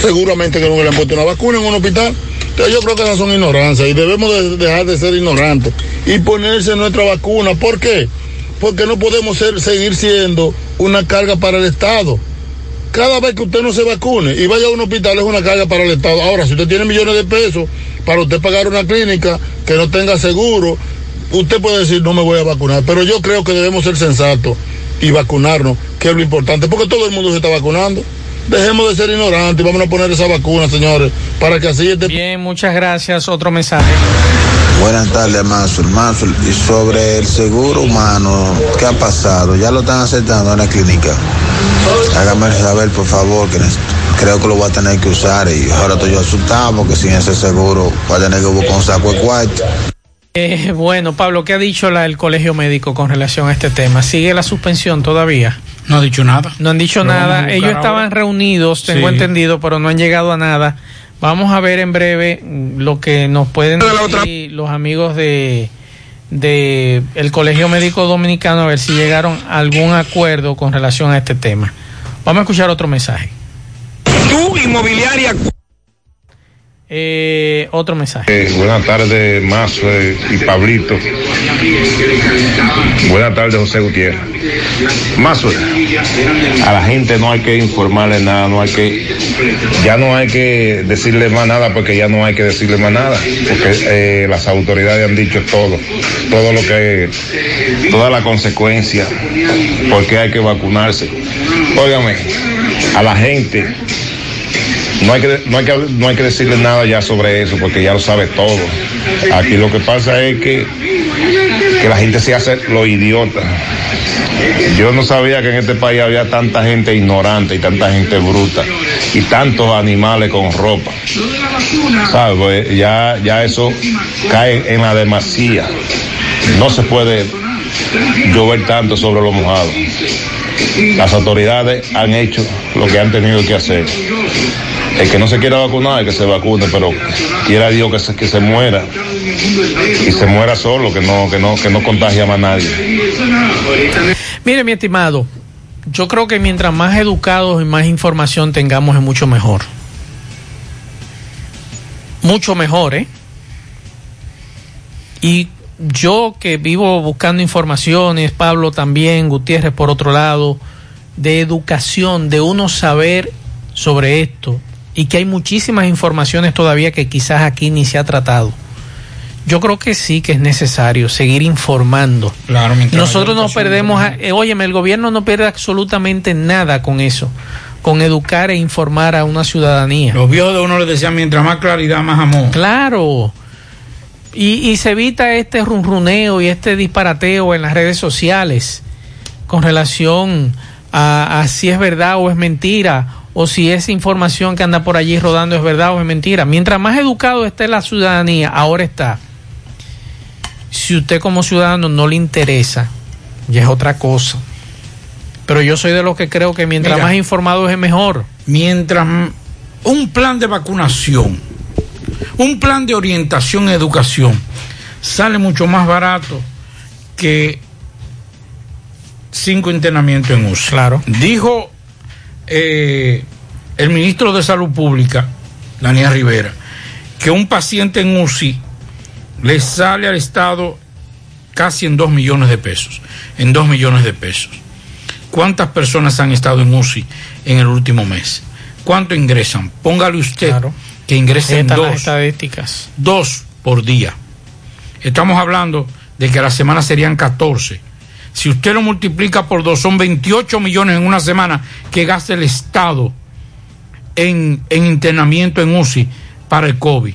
seguramente que no le han puesto una vacuna en un hospital. Entonces yo creo que esas son ignorancias y debemos de dejar de ser ignorantes y ponerse nuestra vacuna. ¿Por qué? Porque no podemos seguir siendo una carga para el Estado. Cada vez que usted no se vacune y vaya a un hospital es una carga para el Estado. Ahora, si usted tiene millones de pesos para usted pagar una clínica que no tenga seguro, usted puede decir no me voy a vacunar. Pero yo creo que debemos ser sensatos y vacunarnos, que es lo importante, porque todo el mundo se está vacunando. Dejemos de ser ignorantes y vamos a poner esa vacuna, señores, para que así esté. Bien, muchas gracias. Otro mensaje. Buenas tardes, Mazul. Mazul, y sobre el seguro humano, ¿qué ha pasado? ¿Ya lo están aceptando en la clínica? Hágame saber, por favor, que creo que lo voy a tener que usar y ahora estoy yo asustado porque sin ese seguro voy a tener que buscar un saco de cuarto. Eh, bueno, Pablo, ¿qué ha dicho la, el colegio médico con relación a este tema? ¿Sigue la suspensión todavía? No ha dicho nada. No han dicho Lo nada. Ellos ahora. estaban reunidos, tengo Sí. entendido, pero no han llegado a nada. Vamos a ver en breve lo que nos pueden decir los amigos de, de el Colegio Médico Dominicano a ver si llegaron a algún acuerdo con relación a este tema. Vamos a escuchar otro mensaje. Tu inmobiliaria. Eh, otro mensaje. Eh, buenas tardes, Mazo eh, y Pablito. Buenas tardes, José Gutiérrez. Mazo, a la gente no hay que informarle nada, no hay que, ya no hay que decirle más nada porque ya no hay que decirle más nada, porque eh, las autoridades han dicho todo, todo lo que, toda la consecuencia, porque hay que vacunarse. Óigame, a la gente no hay, que, no, hay que, no hay que decirle nada ya sobre eso porque ya lo sabe todo. Aquí lo que pasa es que, que la gente se hace lo idiota. Yo no sabía que en este país había tanta gente ignorante y tanta gente bruta y tantos animales con ropa. ¿Sabes? Pues ya, ya eso cae en la demasía. No se puede llover tanto sobre lo mojado. Las autoridades han hecho lo que han tenido que hacer. El que no se quiera vacunar, que se vacune, pero quiera Dios que se, que se muera y se muera solo, que no, que no, que no contagie más a nadie. Mire, mi estimado, yo creo que mientras más educados y más información tengamos es mucho mejor. Mucho mejor, ¿eh? Y yo que vivo buscando informaciones, Pablo también, Gutiérrez por otro lado, de educación, de uno saber sobre esto y que hay muchísimas informaciones todavía que quizás aquí ni se ha tratado. Yo creo que sí que es necesario seguir informando. Claro, Nosotros no perdemos, a- eh, óyeme, el gobierno no pierde absolutamente nada con eso, con educar e informar a una ciudadanía. Los viejos de uno les decían, mientras más claridad, más amor. Claro. Y, y se evita este runruneo y este disparateo en las redes sociales con relación a, a si es verdad o es mentira, o si esa información que anda por allí rodando es verdad o es mentira. Mientras más educado esté la ciudadanía, ahora está. Si usted como ciudadano no le interesa, ya es otra cosa. Pero yo soy de los que creo que mientras Mira. más informado es mejor. Mientras un plan de vacunación, un plan de orientación educación sale mucho más barato que cinco internamientos en uso. Claro. Dijo eh, el ministro de Salud Pública, Daniel Rivera, que un paciente en UCI le sale al Estado casi en dos millones de pesos, en dos millones de pesos. ¿Cuántas personas han estado en UCI en el último mes? cuánto ingresan. Póngale usted que ingresen las dos, estadísticas. dos por día. Estamos hablando de que a la semana serían 14. Si usted lo multiplica por dos, son 28 millones en una semana que gasta el Estado en, en internamiento en UCI para el COVID.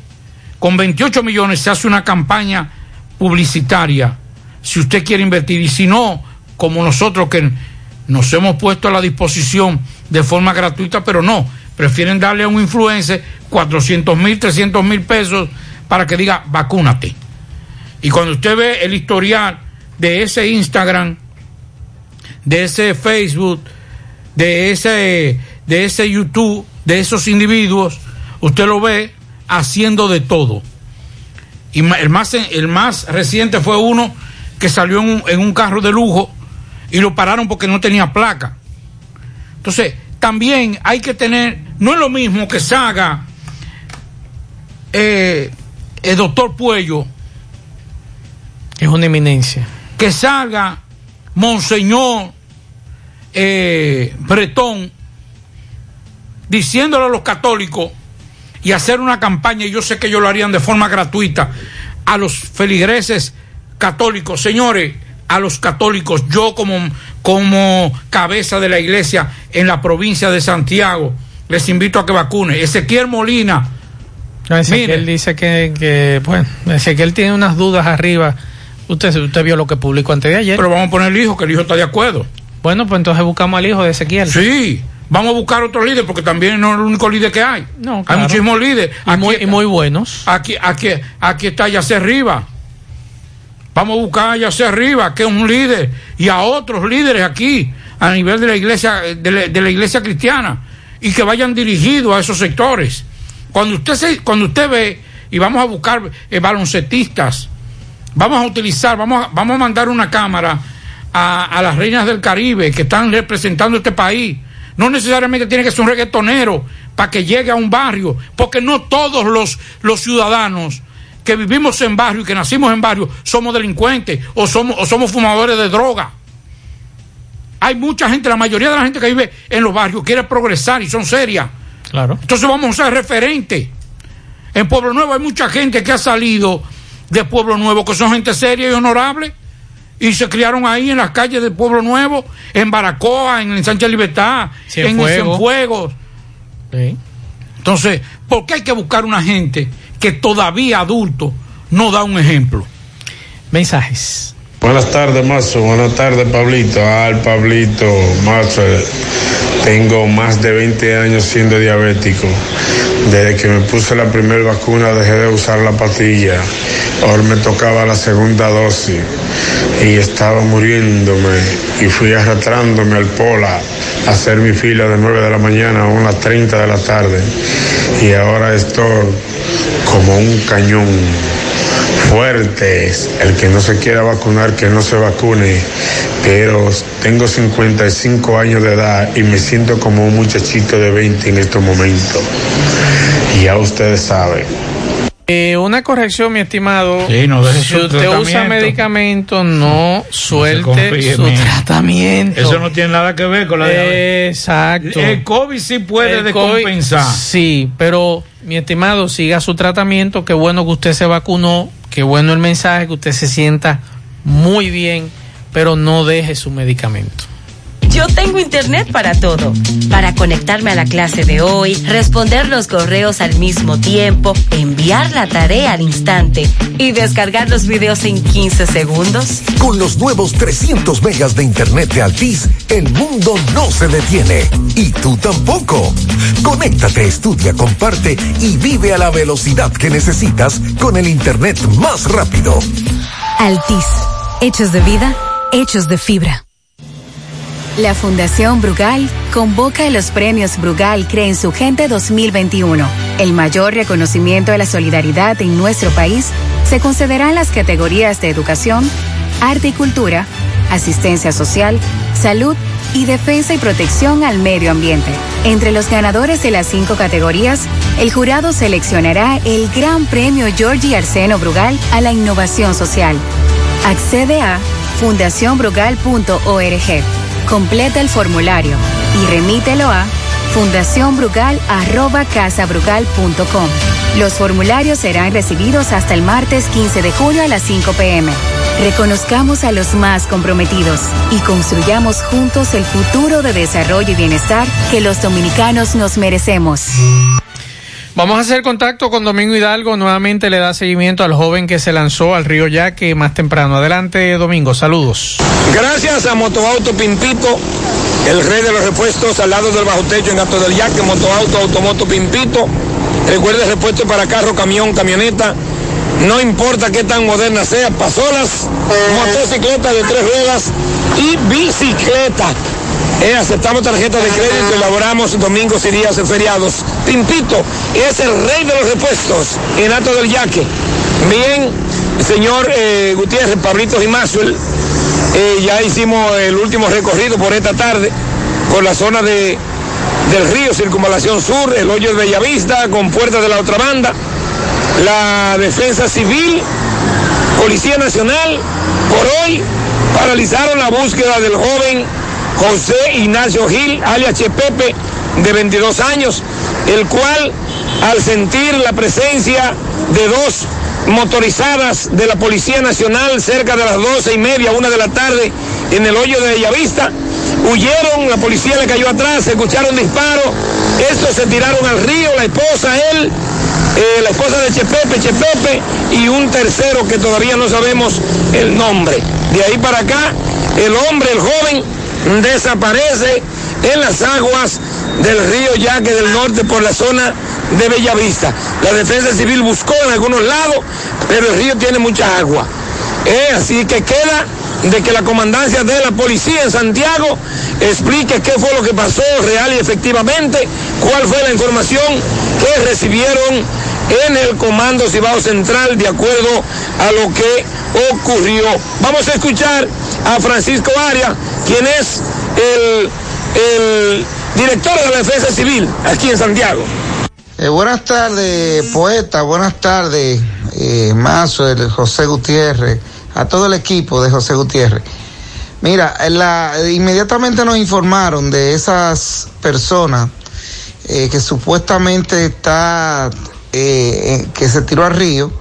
Con 28 millones se hace una campaña publicitaria si usted quiere invertir y si no, como nosotros que nos hemos puesto a la disposición de forma gratuita, pero no, prefieren darle a un influencer 400 mil, 300 mil pesos para que diga vacúnate. Y cuando usted ve el historial de ese Instagram, de ese Facebook, de ese, de ese YouTube, de esos individuos, usted lo ve haciendo de todo. Y el más, el más reciente fue uno que salió en un, en un carro de lujo y lo pararon porque no tenía placa. Entonces, también hay que tener, no es lo mismo que salga eh, el doctor Puello, Es una eminencia. Que salga Monseñor eh, Bretón diciéndole a los católicos y hacer una campaña, y yo sé que ellos lo harían de forma gratuita, a los feligreses católicos, señores, a los católicos, yo como, como cabeza de la iglesia en la provincia de Santiago, les invito a que vacune. Ezequiel Molina, No, Ezequiel Mire. dice que, que, bueno, Ezequiel tiene unas dudas arriba. Usted, usted vio lo que publicó antes de ayer. pero vamos a poner el hijo, que el hijo está de acuerdo. Bueno, pues entonces buscamos al hijo de Ezequiel. Sí, vamos a buscar otro líder porque también no es el único líder que hay. No, Hay muchísimos líderes. Y muy, y muy buenos. Aquí, aquí, aquí está Yacer Arriba. Vamos a buscar a Yacer Arriba, que es un líder, y a otros líderes aquí, a nivel de la iglesia, de la, de la iglesia cristiana, y que vayan dirigidos a esos sectores. Cuando usted se, cuando usted ve, y vamos a buscar eh, baloncetistas, vamos a utilizar, vamos a, vamos a mandar una cámara a, a las reinas del Caribe que están representando este país. No necesariamente tiene que ser un reggaetonero para que llegue a un barrio, porque no todos los, los ciudadanos que vivimos en barrio y que nacimos en barrio somos delincuentes o somos, o somos fumadores de droga. Hay mucha gente, la mayoría de la gente que vive en los barrios quiere progresar y son serias. Claro. Entonces vamos a ser referentes. En Pueblo Nuevo hay mucha gente que ha salido de Pueblo Nuevo, que son gente seria y honorable, y se criaron ahí en las calles de Pueblo Nuevo, en Baracoa, en el Sánchez Libertad, en el Cienfuegos. Cienfuegos. Entonces, ¿por qué hay que buscar una gente que todavía adulto no da un ejemplo? Mensajes. Buenas tardes, Mazo. Buenas tardes, Pablito. Al Pablito, Mazo. Tengo más de 20 años siendo diabético. Desde que me puse la primera vacuna dejé de usar la pastilla. Ahora me tocaba la segunda dosis. Y estaba muriéndome. Y fui arrastrándome al Pola a hacer mi fila de 9 de la mañana a unas 30 de la tarde. Y ahora estoy como un cañón. Fuertes, el que no se quiera vacunar, que no se vacune, pero tengo 55 años de edad y me siento como un muchachito de 20 en estos momentos. Y ya ustedes saben. Eh, una corrección, mi estimado. Sí, no si usted usa tratamiento. medicamento, no suelte su tratamiento. Eso no tiene nada que ver con la diabetes. Exacto. El COVID sí puede El COVID, descompensar. Sí, pero mi estimado, siga su tratamiento. Qué bueno que usted se vacunó. Qué bueno el mensaje, que usted se sienta muy bien, pero no deje su medicamento. Yo tengo internet para todo. Para conectarme a la clase de hoy, responder los correos al mismo tiempo, enviar la tarea al instante y descargar los videos en 15 segundos. Con los nuevos 300 megas de internet de Altis, el mundo no se detiene. Y tú tampoco. Conéctate, estudia, comparte y vive a la velocidad que necesitas con el internet más rápido. Altis, hechos de vida, hechos de fibra. La Fundación Brugal convoca los premios Brugal Cree en su Gente 2021. El mayor reconocimiento de la solidaridad en nuestro país se concederá en las categorías de educación, arte y cultura, asistencia social, salud y defensa y protección al medio ambiente. Entre los ganadores de las cinco categorías, el jurado seleccionará el Gran Premio Georgie Arseno Brugal a la innovación social. Accede a fundacionbrugal.org. Completa el formulario y remítelo a Fundación Brugal arroba casabrugal.com. Los formularios serán recibidos hasta el martes 15 de julio a las 5 pm. Reconozcamos a los más comprometidos y construyamos juntos el futuro de desarrollo y bienestar que los dominicanos nos merecemos. Vamos a hacer contacto con Domingo Hidalgo. Nuevamente le da seguimiento al joven que se lanzó al río Yaque más temprano. Adelante, Domingo. Saludos. Gracias a Motoauto Pimpito, el rey de los repuestos al lado del bajo techo en Gato del Yaque, Motoauto, Automoto Pimpito. Recuerde repuesto para carro, camión, camioneta. No importa qué tan moderna sea, pasolas, motocicleta de tres ruedas y bicicleta. Eh, aceptamos tarjetas de crédito, elaboramos domingos y días de feriados. Pimpito es el rey de los repuestos en Alto del Yaque. Bien, señor eh, Gutiérrez, Pablito y Maxwell, eh, ya hicimos el último recorrido por esta tarde por la zona de, del río, Circunvalación Sur, el hoyo de Bellavista, con puerta de la otra banda, la defensa civil, Policía Nacional, por hoy paralizaron la búsqueda del joven José Ignacio Gil, alias Chepepe, de 22 años, el cual al sentir la presencia de dos motorizadas de la Policía Nacional cerca de las doce y media, una de la tarde, en el hoyo de Bellavista, huyeron, la policía le cayó atrás, escucharon disparos, estos se tiraron al río, la esposa, él, eh, la esposa de Chepepe, Chepepe, y un tercero que todavía no sabemos el nombre. De ahí para acá, el hombre, el joven, desaparece en las aguas del río Yaque del Norte por la zona de Bellavista. La defensa civil buscó en algunos lados, pero el río tiene mucha agua. Eh, así que queda de que la comandancia de la policía en Santiago explique qué fue lo que pasó real y efectivamente, cuál fue la información que recibieron en el Comando Cibao Central de acuerdo a lo que ocurrió. Vamos a escuchar a Francisco Arias, quien es el, director de la Defensa Civil aquí en Santiago. Eh, buenas tardes, poeta, buenas tardes, eh, Mazo, el José Gutiérrez, a todo el equipo de José Gutiérrez. Mira, inmediatamente nos informaron de esas personas eh, que supuestamente está, eh, que se tiró al río.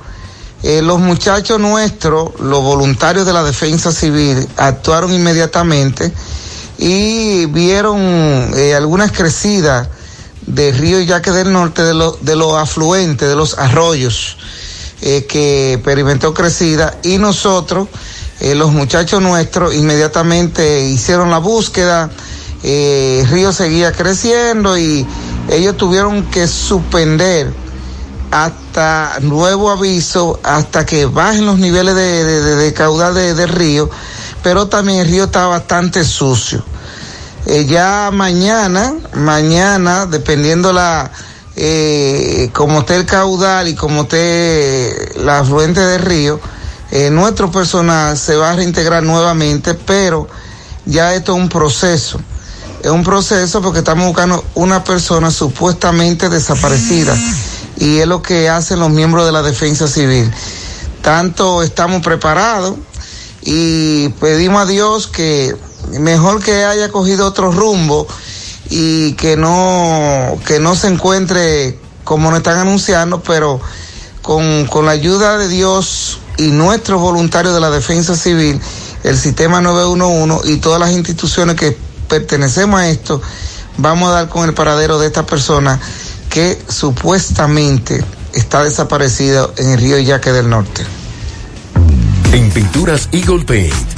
Eh, los muchachos nuestros, los voluntarios de la defensa civil, actuaron inmediatamente y vieron eh, algunas crecidas del río Yaque del Norte, de, lo, de los afluentes, de los arroyos eh, que experimentó crecida y nosotros, eh, los muchachos nuestros, inmediatamente hicieron la búsqueda, eh, el río seguía creciendo y ellos tuvieron que suspender hasta nuevo aviso, hasta que bajen los niveles de, de, caudal del río, pero también el río está bastante sucio. Eh, ya mañana, mañana, dependiendo la, eh, como esté el caudal y como esté la afluente del río, eh, nuestro personal se va a reintegrar nuevamente, pero ya esto es un proceso. Es un proceso porque estamos buscando una persona supuestamente desaparecida y es lo que hacen los miembros de la defensa civil. Tanto estamos preparados y pedimos a Dios que mejor que haya cogido otro rumbo y que no, que no se encuentre como nos están anunciando, pero con, con la ayuda de Dios y nuestros voluntarios de la defensa civil, el sistema 911 y todas las instituciones que pertenecemos a esto, vamos a dar con el paradero de esta persona que supuestamente está desaparecida en el río Yaque del Norte. En Pinturas Eagle Paint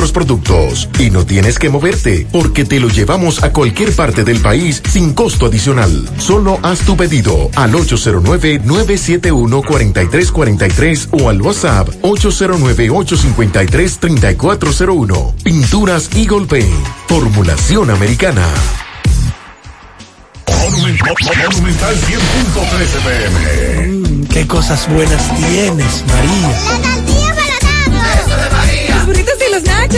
productos. Y no tienes que moverte, porque te lo llevamos a cualquier parte del país sin costo adicional. Solo haz tu pedido al 809-971-4343 o al WhatsApp 809-853-3401. Pinturas Eagle Paint. Formulación americana. Monumental 100.13 pm. Mm, qué cosas buenas tienes, María. La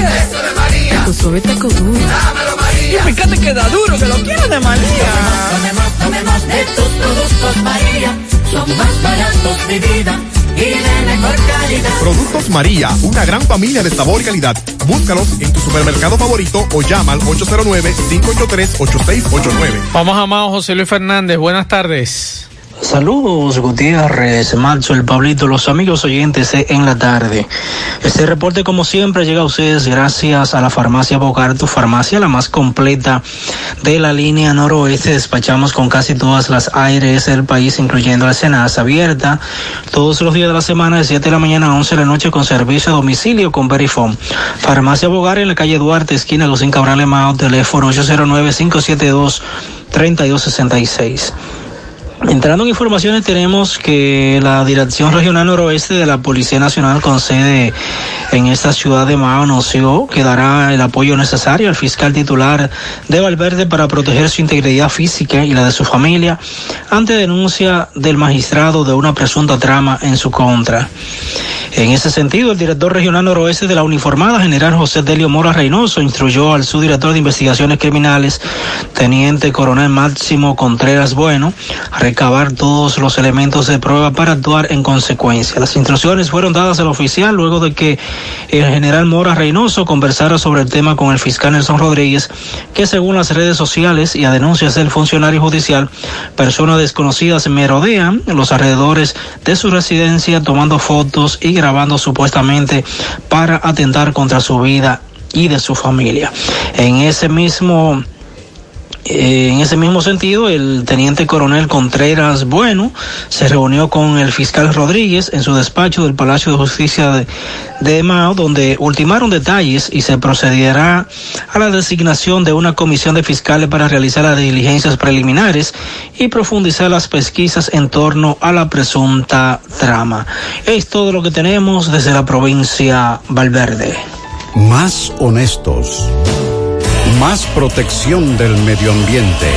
nachos. Eso de María. Tu suave taco duro. Dámelo, María. Y fíjate que da duro, que lo quiero de María. Tomemos, tomemos de tus productos, María. Son más baratos de vida y de mejor calidad. Productos María, una gran familia de sabor y calidad. Búscalos en tu supermercado favorito o llama al 809-583-8689. Vamos a Mao José Luis Fernández. Buenas tardes. Saludos Gutiérrez, Marzo, el Pablito, los amigos oyentes en la tarde. Este reporte como siempre llega a ustedes gracias a la farmacia Bogar, tu farmacia la más completa de la línea noroeste. Despachamos con casi todas las ARS del país, incluyendo la Senasa abierta todos los días de la semana de 7 de la mañana a 11 de la noche con servicio a domicilio con Verifone. Farmacia Bogar en la calle Duarte, esquina Los Cabral Mao, teléfono 809 572 3266. Entrando en informaciones, tenemos que la Dirección Regional Noroeste de la Policía Nacional con sede en esta ciudad de Mao anunció que dará el apoyo necesario al fiscal titular de Valverde para proteger su integridad física y la de su familia ante denuncia del magistrado de una presunta trama en su contra. En ese sentido, el director regional noroeste de la uniformada, general José Delio Mora Reynoso, instruyó al subdirector de investigaciones criminales, teniente coronel Máximo Contreras Bueno, a recabar todos los elementos de prueba para actuar en consecuencia. Las instrucciones fueron dadas al oficial luego de que el general Mora Reynoso conversara sobre el tema con el fiscal Nelson Rodríguez, que según las redes sociales y a denuncias del funcionario judicial, personas desconocidas merodean los alrededores de su residencia tomando fotos y grabando supuestamente para atentar contra su vida y de su familia. En ese mismo eh, en ese mismo sentido, el teniente coronel Contreras Bueno se reunió con el fiscal Rodríguez en su despacho del Palacio de Justicia de, de Mao, donde ultimaron detalles y se procederá a la designación de una comisión de fiscales para realizar las diligencias preliminares y profundizar las pesquisas en torno a la presunta trama. Es todo lo que tenemos desde la provincia Valverde. Más honestos. Más protección del medio ambiente.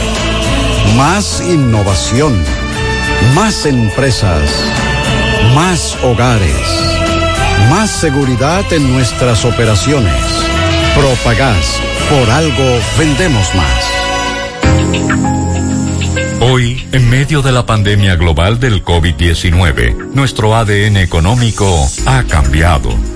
Más innovación. Más empresas. Más hogares. Más seguridad en nuestras operaciones. Propagás. Por algo vendemos más. Hoy, en medio de la pandemia global del COVID-19, nuestro ADN económico ha cambiado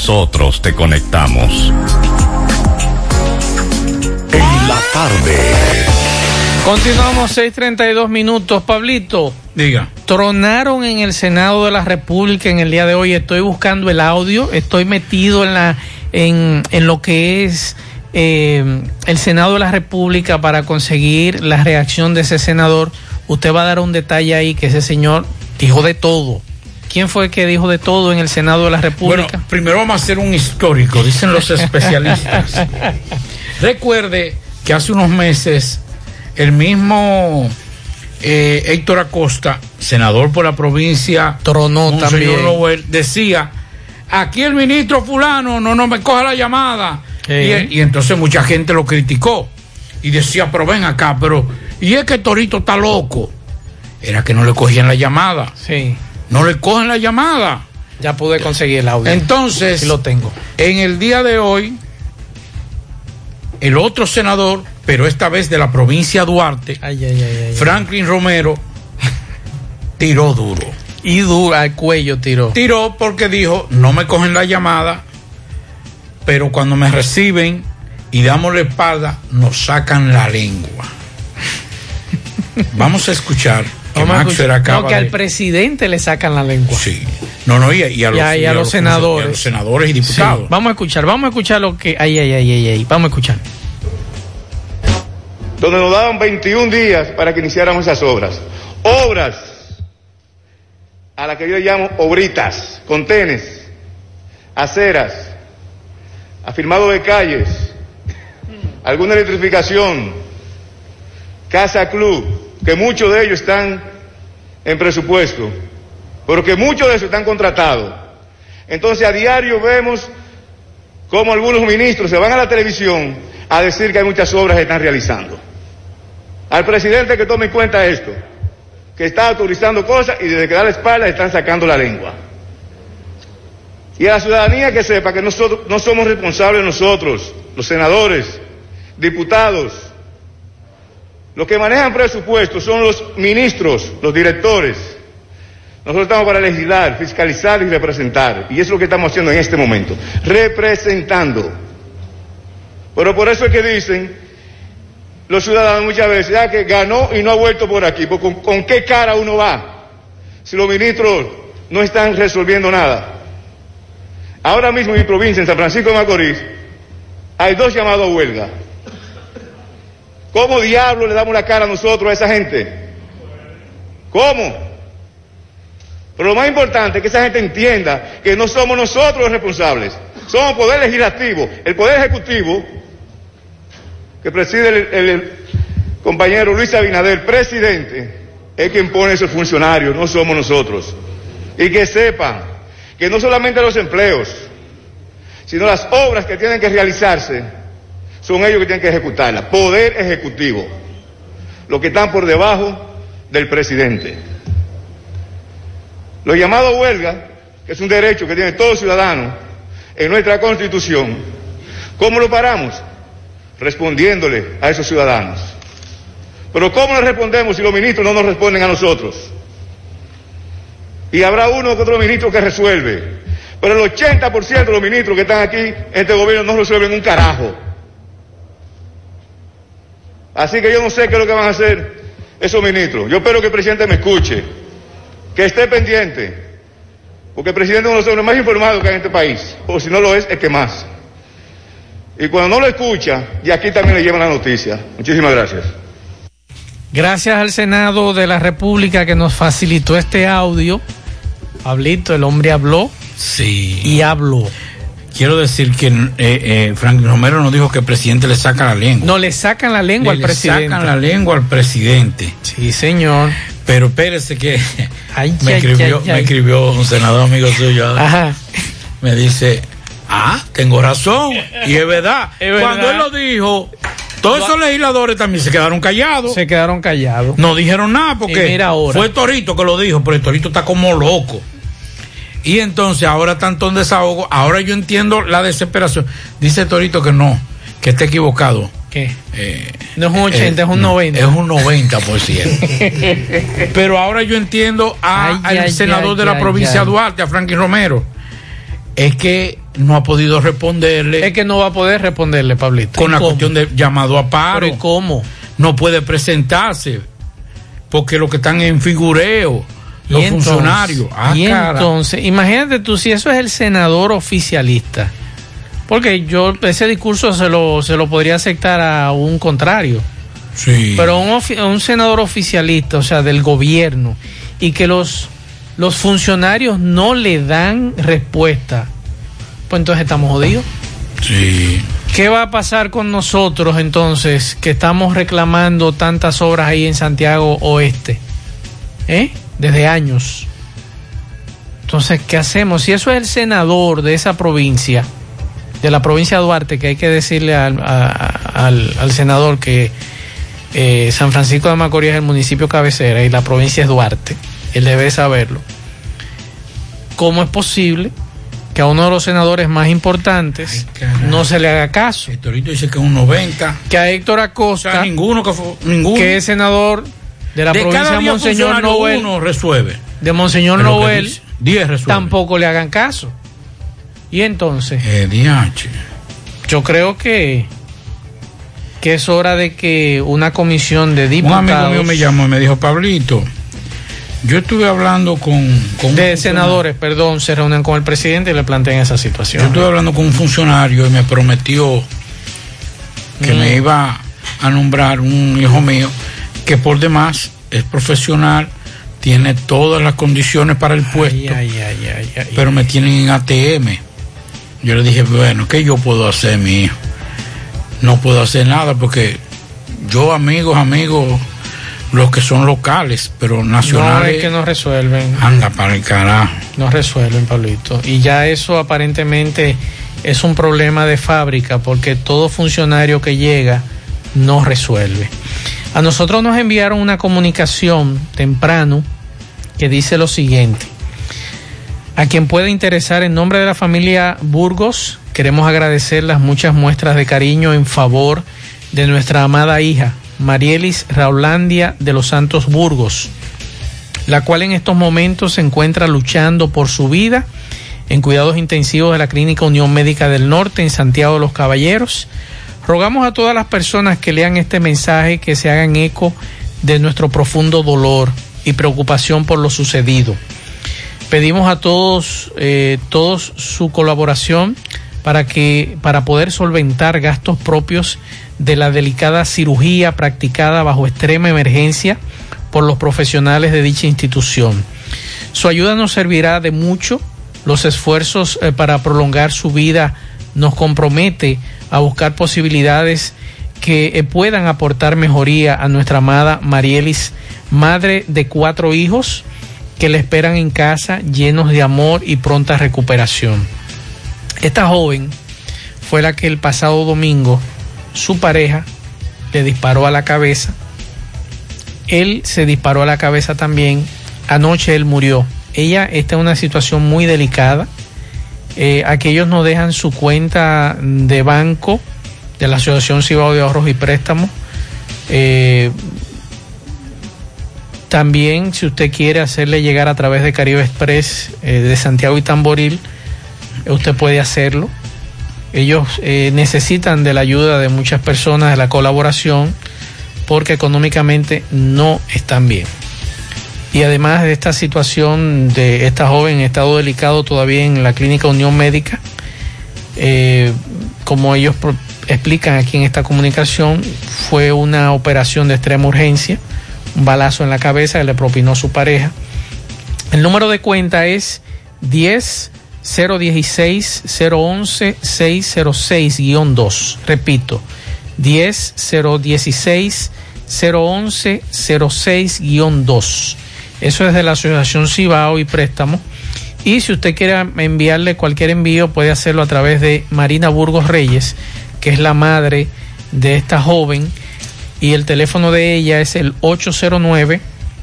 nosotros te conectamos. En la tarde. Continuamos 6:32 minutos. Pablito. Diga. Tronaron en el Senado de la República en el día de hoy. Estoy buscando el audio. Estoy metido en la en, en lo que es eh, el Senado de la República para conseguir la reacción de ese senador. Usted va a dar un detalle ahí que ese señor dijo de todo. ¿Quién fue que dijo de todo en el Senado de la República? Bueno, primero vamos a hacer un histórico, dicen los especialistas. Recuerde que hace unos meses el mismo eh, Héctor Acosta, senador por la provincia, Tronó también. señor Lowell, decía, aquí el ministro fulano no, no me coja la llamada. Sí. Y, y entonces mucha gente lo criticó y decía, pero ven acá, pero y es que Torito está loco. Era que no le cogían la llamada. Sí. No le cogen la llamada. Ya pude conseguir el audio. Entonces, Sí lo tengo. en el día de hoy, el otro senador, pero esta vez de la provincia Duarte, Ay, ay, ay, ay. Franklin Romero, tiró duro. Y duro al cuello tiró. Tiró porque dijo, no me cogen la llamada, pero cuando me reciben y damos la espalda, nos sacan la lengua. Vamos a escuchar. Que Maxwell acaba No, que de- al presidente le sacan la lengua. Sí. No, no, y a, y a los, Y a- y a los senadores. y a los senadores y Sí. diputados. Vamos a escuchar, vamos a escuchar lo que. Ay, ay, ay, ay, ay. Vamos a escuchar. donde nos daban 21 días para que iniciáramos esas obras. Obras a las que yo llamo obritas, contenes, aceras, afirmado de calles, alguna electrificación, casa club, que muchos de ellos están en presupuesto, pero que muchos de ellos están contratados. Entonces a diario vemos cómo algunos ministros se van a la televisión a decir que hay muchas obras que están realizando. Al presidente que tome en cuenta esto, que está autorizando cosas y desde que da la espalda están sacando la lengua. Y a la ciudadanía que sepa que nosotros no somos responsables nosotros, los senadores, diputados, los que manejan presupuestos son los ministros, los directores. Nosotros estamos para legislar, fiscalizar y representar. Y es lo que estamos haciendo en este momento, representando. Pero por eso es que dicen los ciudadanos muchas veces, ya que ganó y no ha vuelto por aquí. ¿Con, con qué cara uno va si los ministros no están resolviendo nada? Ahora mismo en mi provincia, en San Francisco de Macorís, hay dos llamados a huelga. ¿Cómo diablo le damos la cara a nosotros, a esa gente? ¿Cómo? Pero lo más importante es que esa gente entienda que no somos nosotros los responsables, somos poder legislativo, el poder ejecutivo que preside el, el- el compañero Luis Abinader, presidente, es quien pone esos funcionarios, no somos nosotros. Y que sepan que no solamente los empleos, sino las obras que tienen que realizarse, son ellos que tienen que ejecutarlas. Poder ejecutivo. Los que están por debajo del presidente. Los llamados huelga, que es un derecho que tiene todo ciudadano en nuestra constitución, ¿cómo lo paramos? Respondiéndole a esos ciudadanos. Pero ¿cómo le respondemos si los ministros no nos responden a nosotros? Y habrá uno que otro ministro que resuelve. Pero el 80% de los ministros que están aquí en este gobierno no resuelven un carajo. Así que yo no sé qué es lo que van a hacer esos ministros. Yo espero que el presidente me escuche, que esté pendiente, porque el presidente es uno de los hombres más informados que hay en este país, o si no lo es, es que más. Y cuando no lo escucha, y aquí también le llevan la noticia. Muchísimas gracias. Gracias al Senado de la República que nos facilitó este audio. Pablito, el hombre habló. Sí. Y habló. Quiero decir que eh, eh, Frank Romero nos dijo que el presidente le saca la lengua. No le sacan la lengua Le- al le presidente. sacan la lengua al presidente. Sí, señor. Pero espérese que me, ay, escribió, ay, me escribió un senador amigo suyo. Ajá. Me dice, ah, tengo razón. Y es verdad. Es verdad. Cuando él lo dijo, todos esos legisladores también se quedaron callados. Se quedaron callados. No dijeron nada porque mira ahora. fue Torito que lo dijo, pero el Torito está como loco. Y entonces ahora tanto en desahogo, ahora yo entiendo la desesperación. Dice Torito que no, que está equivocado. ¿Qué? Eh, No es un 80, es un no, 90. Es un 90%. Pero ahora yo entiendo a- Ay, al ay, senador ay, de la provincia de. Duarte, a Franklin Romero. Es que no ha podido responderle. Es que no va a poder responderle, Pablito. con ¿Y la cómo? cuestión de llamado a paro. Pero ¿y cómo? No puede presentarse porque los que están en figureo, Y los entonces- funcionarios. Ah, y cara. entonces, imagínate tú si eso es el senador oficialista. Porque yo ese discurso se lo, se lo podría aceptar a un contrario. Sí. Pero un, un senador oficialista, o sea, del gobierno, y que los, los funcionarios no le dan respuesta, pues entonces estamos jodidos. Sí. ¿Qué va a pasar con nosotros entonces que estamos reclamando tantas obras ahí en Santiago Oeste? ¿Eh? Desde años. Entonces, ¿qué hacemos? Si eso es el senador de esa provincia, de la provincia de Duarte, que hay que decirle al, a- al- al senador que eh, San Francisco de Macorís es el municipio cabecera y la provincia es Duarte, él debe saberlo. ¿Cómo es posible que a uno de los senadores más importantes no se le haga caso? Torito dice que es un 90. Que a Héctor Acosta, ninguno que fue, ninguno. que es senador de la De provincia de diez Monseñor Noel, uno resuelve. de Monseñor Pero Noel, dice, 10 resuelve. tampoco le hagan caso. Y entonces, Eh, yo creo que que es hora de que una comisión de Un diputados amigo mío me llamó y me dijo, Pablito, yo estuve hablando con, con un de senadores, perdón, se reúnen con el presidente y le plantean esa Yo situación. estuve hablando con un funcionario y me prometió que Mm. me iba a nombrar un hijo mío que por demás es profesional, tiene todas las condiciones para el puesto, pero me tienen en ATM. Yo le dije, bueno, ¿qué yo puedo hacer, mi hijo? No puedo hacer nada porque yo, amigos, amigos, los que son locales, pero No nacionales, es que no resuelven. anda para el carajo. No resuelven, Pablito. Y ya eso aparentemente es un problema de fábrica porque todo funcionario que llega no resuelve. A nosotros nos enviaron una comunicación temprano que dice lo siguiente. A quien pueda interesar en nombre de la familia Burgos, queremos agradecer las muchas muestras de cariño en favor de nuestra amada hija, Marielis Raulandia de los Santos Burgos, la cual en estos momentos se encuentra luchando por su vida en cuidados intensivos de la Clínica Unión Médica del Norte en Santiago de los Caballeros. Rogamos a todas las personas que lean este mensaje que se hagan eco de nuestro profundo dolor y preocupación por lo sucedido. Pedimos a todos, eh, todos su colaboración para que para poder solventar gastos propios de la delicada cirugía practicada bajo extrema emergencia por los profesionales de dicha institución. Su ayuda nos servirá de mucho. Los esfuerzos eh, para prolongar su vida nos compromete a buscar posibilidades que eh, puedan aportar mejoría a nuestra amada Marielis, madre de cuatro hijos que le esperan en casa llenos de amor y pronta recuperación. Esta joven fue la que el pasado domingo su pareja le disparó a la cabeza. Él se disparó a la cabeza también. Anoche él murió. Ella está en una situación muy delicada. Eh, aquellos no dejan su cuenta de banco de la Asociación Cibao de Ahorros y Préstamos. Eh, también, si usted quiere hacerle llegar a través de Caribe Express eh, de Santiago y Tamboril, usted puede hacerlo. Ellos necesitan de la ayuda de muchas personas, de la colaboración, porque económicamente no están bien. Y además de esta situación de esta joven en estado delicado todavía en la clínica Unión Médica, eh, como ellos explican aquí en esta comunicación, fue una operación de extrema urgencia, un balazo en la cabeza que le propinó su pareja. El número de cuenta es 10 016 011 606-2. Repito, 10 016 011 06-2. Eso es de la Asociación Cibao y Préstamo. Y si usted quiere enviarle cualquier envío, puede hacerlo a través de Marina Burgos Reyes, que es la madre de esta joven. Y el teléfono de ella es el 809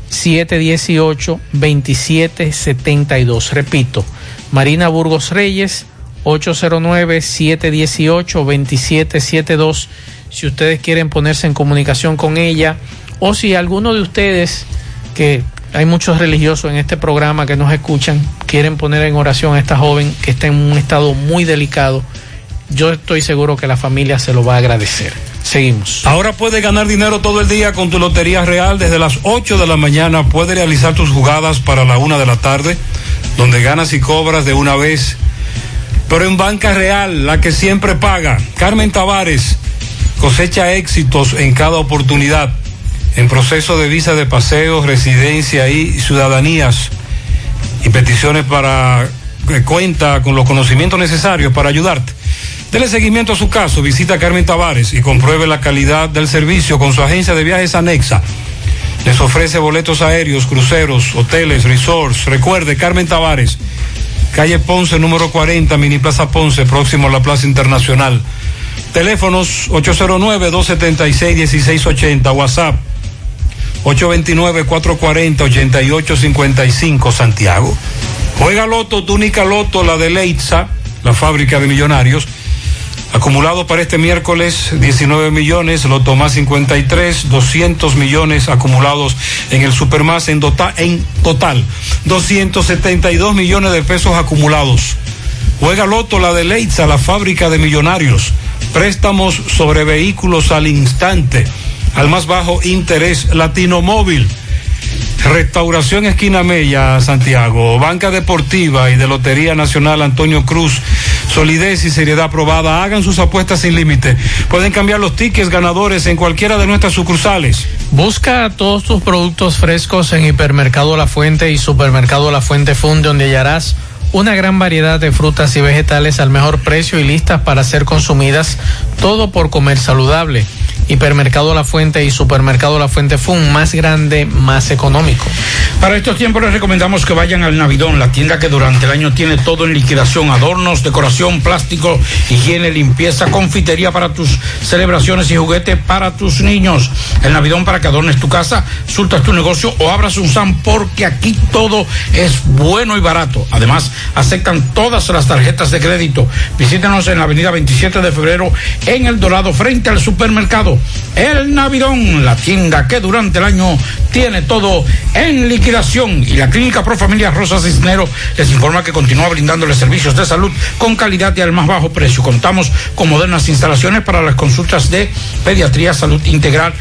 718 2772. Repito, Marina Burgos Reyes, 809-718-2772. Si ustedes quieren ponerse en comunicación con ella o si alguno de ustedes, que hay muchos religiosos en este programa que nos escuchan, quieren poner en oración a esta joven que está en un estado muy delicado, yo estoy seguro que la familia se lo va a agradecer. Seguimos. Ahora puedes ganar dinero todo el día con tu Lotería Real. Desde las 8 de la mañana puedes realizar tus jugadas para la 1 de la tarde, donde ganas y cobras de una vez. Pero en Banca Real, la que siempre paga. Carmen Tavares cosecha éxitos en cada oportunidad. En proceso de visa de paseo, residencia y ciudadanías. Y peticiones para que cuenta con los conocimientos necesarios para ayudarte. Dele seguimiento a su caso, visita a Carmen Tavares y compruebe la calidad del servicio con su agencia de viajes anexa. Les ofrece boletos aéreos, cruceros, hoteles, resorts. Recuerde, Carmen Tavares, calle Ponce, número 40, Mini Plaza Ponce, próximo a la Plaza Internacional. Teléfonos 809-276-1680, WhatsApp 829-440-8855, Santiago. Juega Loto, túnica Loto, la de Leitza, la fábrica de millonarios. Acumulado para este miércoles 19 millones, Loto más 53, 200 millones acumulados en el Supermás en, dota- en total, 272 millones de pesos acumulados. Juega Loto, la de Leitza, la fábrica de millonarios. Préstamos sobre vehículos al instante, al más bajo interés Latino Móvil. Restauración Esquina Mella, Santiago. Banca Deportiva y de Lotería Nacional Antonio Cruz. solidez y seriedad probada. Hagan sus apuestas sin límite. Pueden cambiar los tickets ganadores en cualquiera de nuestras sucursales. Busca todos tus productos frescos en Hipermercado La Fuente y Supermercado La Fuente Fund, donde hallarás una gran variedad de frutas y vegetales al mejor precio y listas para ser consumidas, todo por comer saludable. Hipermercado La Fuente y Supermercado La Fuente Fun, más grande, más económico. Para estos tiempos les recomendamos que vayan al Navidón, la tienda que durante el año tiene todo en liquidación, adornos, decoración, plástico, higiene, limpieza, confitería para tus celebraciones y juguete para tus niños. El Navidón para que adornes tu casa, surtas tu negocio o abras un SAM porque aquí todo es bueno y barato. Además, aceptan todas las tarjetas de crédito. Visítenos en la avenida 27 de febrero en El Dorado frente al supermercado. El Navidón, la tienda que durante el año tiene todo en liquidación. Y la Clínica Pro Familia Rosa Cisnero les informa que continúa brindándoles servicios de salud con calidad y al más bajo precio. Contamos con modernas instalaciones para las consultas de pediatría, salud integral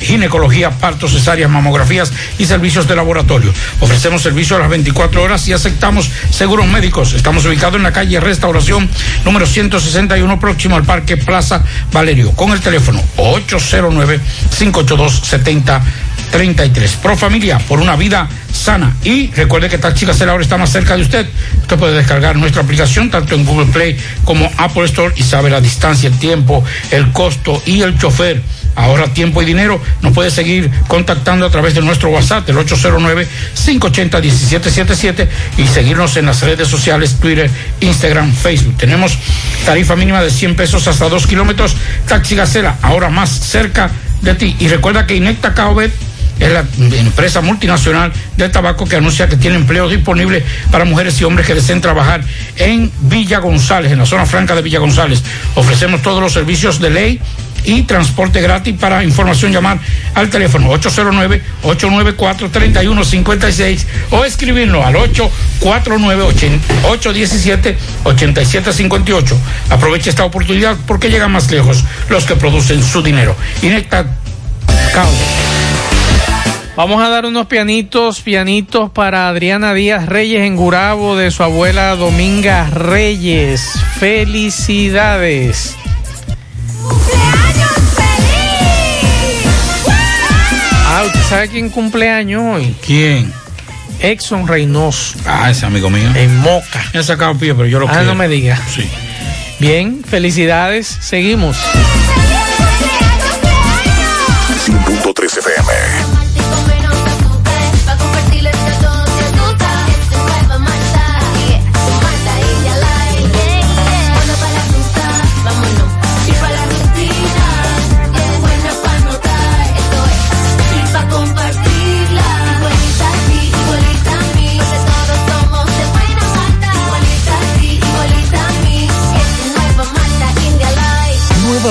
ginecología, partos, cesáreas, mamografías y servicios de laboratorio. Ofrecemos servicio a las 24 horas y aceptamos seguros médicos. Estamos ubicados en la calle Restauración número 161 próximo al Parque Plaza Valerio con el teléfono 809 582 70 33. Pro Familia, por una vida sana. Y recuerde que Taxi Gacela ahora está más cerca de usted. Usted puede descargar nuestra aplicación tanto en Google Play como Apple Store y sabe la distancia, el tiempo, el costo y el chofer. Ahorra tiempo y dinero. Nos puede seguir contactando a través de nuestro WhatsApp, el 809-580-1777 y seguirnos en las redes sociales, Twitter, Instagram, Facebook. Tenemos tarifa mínima de 100 pesos hasta 2 kilómetros. Taxi Gacela, ahora más cerca de ti. Y recuerda que Inecta Caobet es la empresa multinacional de tabaco que anuncia que tiene empleo disponible para mujeres y hombres que deseen trabajar en Villa González, en la zona franca de Villa González. Ofrecemos todos los servicios de ley y transporte gratis para información llamar al teléfono 809-894-3156 o escribirnos al 849-817-8758. Aproveche esta oportunidad porque llegan más lejos los que producen su dinero. Inecta. Vamos a dar unos pianitos, pianitos para Adriana Díaz Reyes en Gurabo de su abuela Dominga Reyes. Felicidades. Ah, ¿usted sabe quién cumpleaños hoy? ¿Quién? Exxon Reynoso. Ah, ese amigo mío. En Moca. Me ha sacado pie, pero yo lo Ah, quiero. no me diga. Sí. Bien, felicidades. Seguimos. 100.3 FM.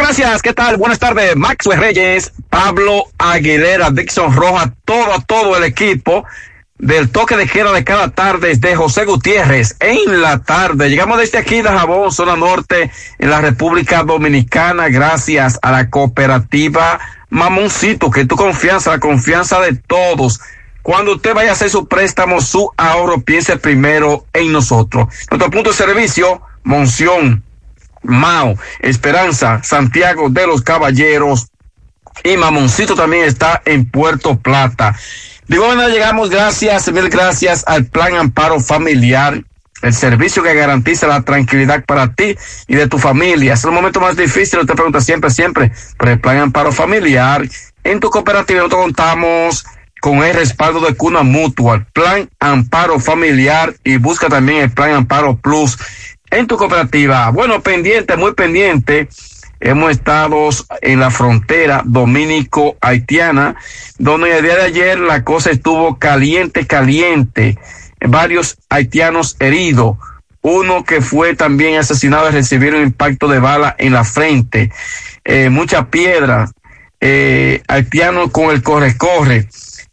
Gracias, ¿qué tal? Buenas tardes, Maxwell Reyes, Pablo Aguilera, Dixon Rojas, todo, todo el equipo del toque de queda de cada tarde de José Gutiérrez en la tarde. Llegamos desde aquí de Jabón, zona norte, en la República Dominicana, gracias a la cooperativa Mamoncito, que tu confianza, la confianza de todos. Cuando usted vaya a hacer su préstamo, su ahorro, piense primero en nosotros. Nuestro punto de servicio, Monción, Mao, Esperanza, Santiago de los Caballeros y Mamoncito también está en Puerto Plata. De igual manera llegamos gracias, mil gracias al Plan Amparo Familiar, el servicio que garantiza la tranquilidad para ti y de tu familia. Es el momento más difícil, te pregunta siempre, siempre, por el Plan Amparo Familiar. En tu cooperativa nosotros contamos con el respaldo de Cuna Mutual, Plan Amparo Familiar y busca también el Plan Amparo Plus en tu cooperativa. Bueno, pendiente, muy pendiente hemos estado en la frontera dominico-haitiana, donde el día de ayer la cosa estuvo caliente, caliente. Varios haitianos heridos. Uno que fue también asesinado y recibir un impacto de bala en la frente. Eh, mucha piedra. Eh, haitianos con el corre-corre.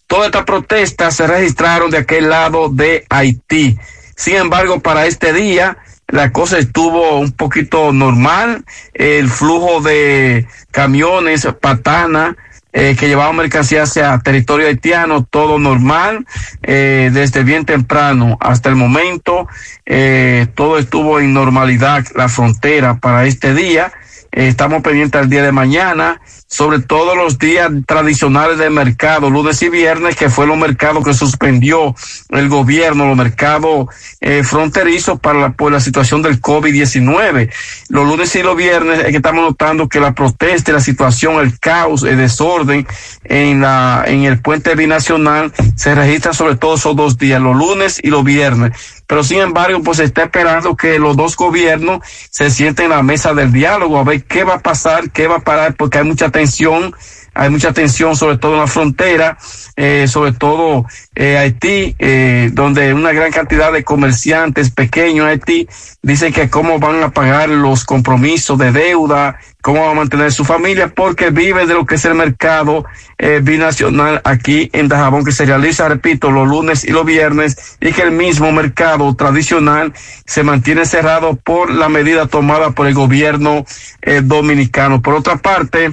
Todas estas protestas se registraron de aquel lado de Haití. Sin embargo, para este día, la cosa estuvo un poquito normal, el flujo de camiones, patana, eh, que llevaban mercancía hacia territorio haitiano, todo normal, eh, desde bien temprano hasta el momento, eh, todo estuvo en normalidad, la frontera para este día, eh, estamos pendientes al día de mañana, sobre todo los días tradicionales de mercado, lunes y viernes, que fue los mercados que suspendió el gobierno, los mercados eh, fronterizos para la, por la situación del COVID-19. Los lunes y los viernes es que estamos notando que la protesta, la situación, el caos, el desorden en la en el puente binacional se registra sobre todo esos dos días, los lunes y los viernes pero sin embargo, pues está esperando que los dos gobiernos se sienten en la mesa del diálogo a ver qué va a pasar, qué va a parar, porque hay mucha tensión, hay mucha tensión sobre todo en la frontera, eh, sobre todo eh, Haití, eh, donde una gran cantidad de comerciantes pequeños Haití dicen que cómo van a pagar los compromisos de deuda, cómo va a mantener su familia, porque vive de lo que es el mercado eh, binacional aquí en Dajabón, que se realiza, repito, los lunes y los viernes, y que el mismo mercado tradicional se mantiene cerrado por la medida tomada por el gobierno eh, dominicano. Por otra parte,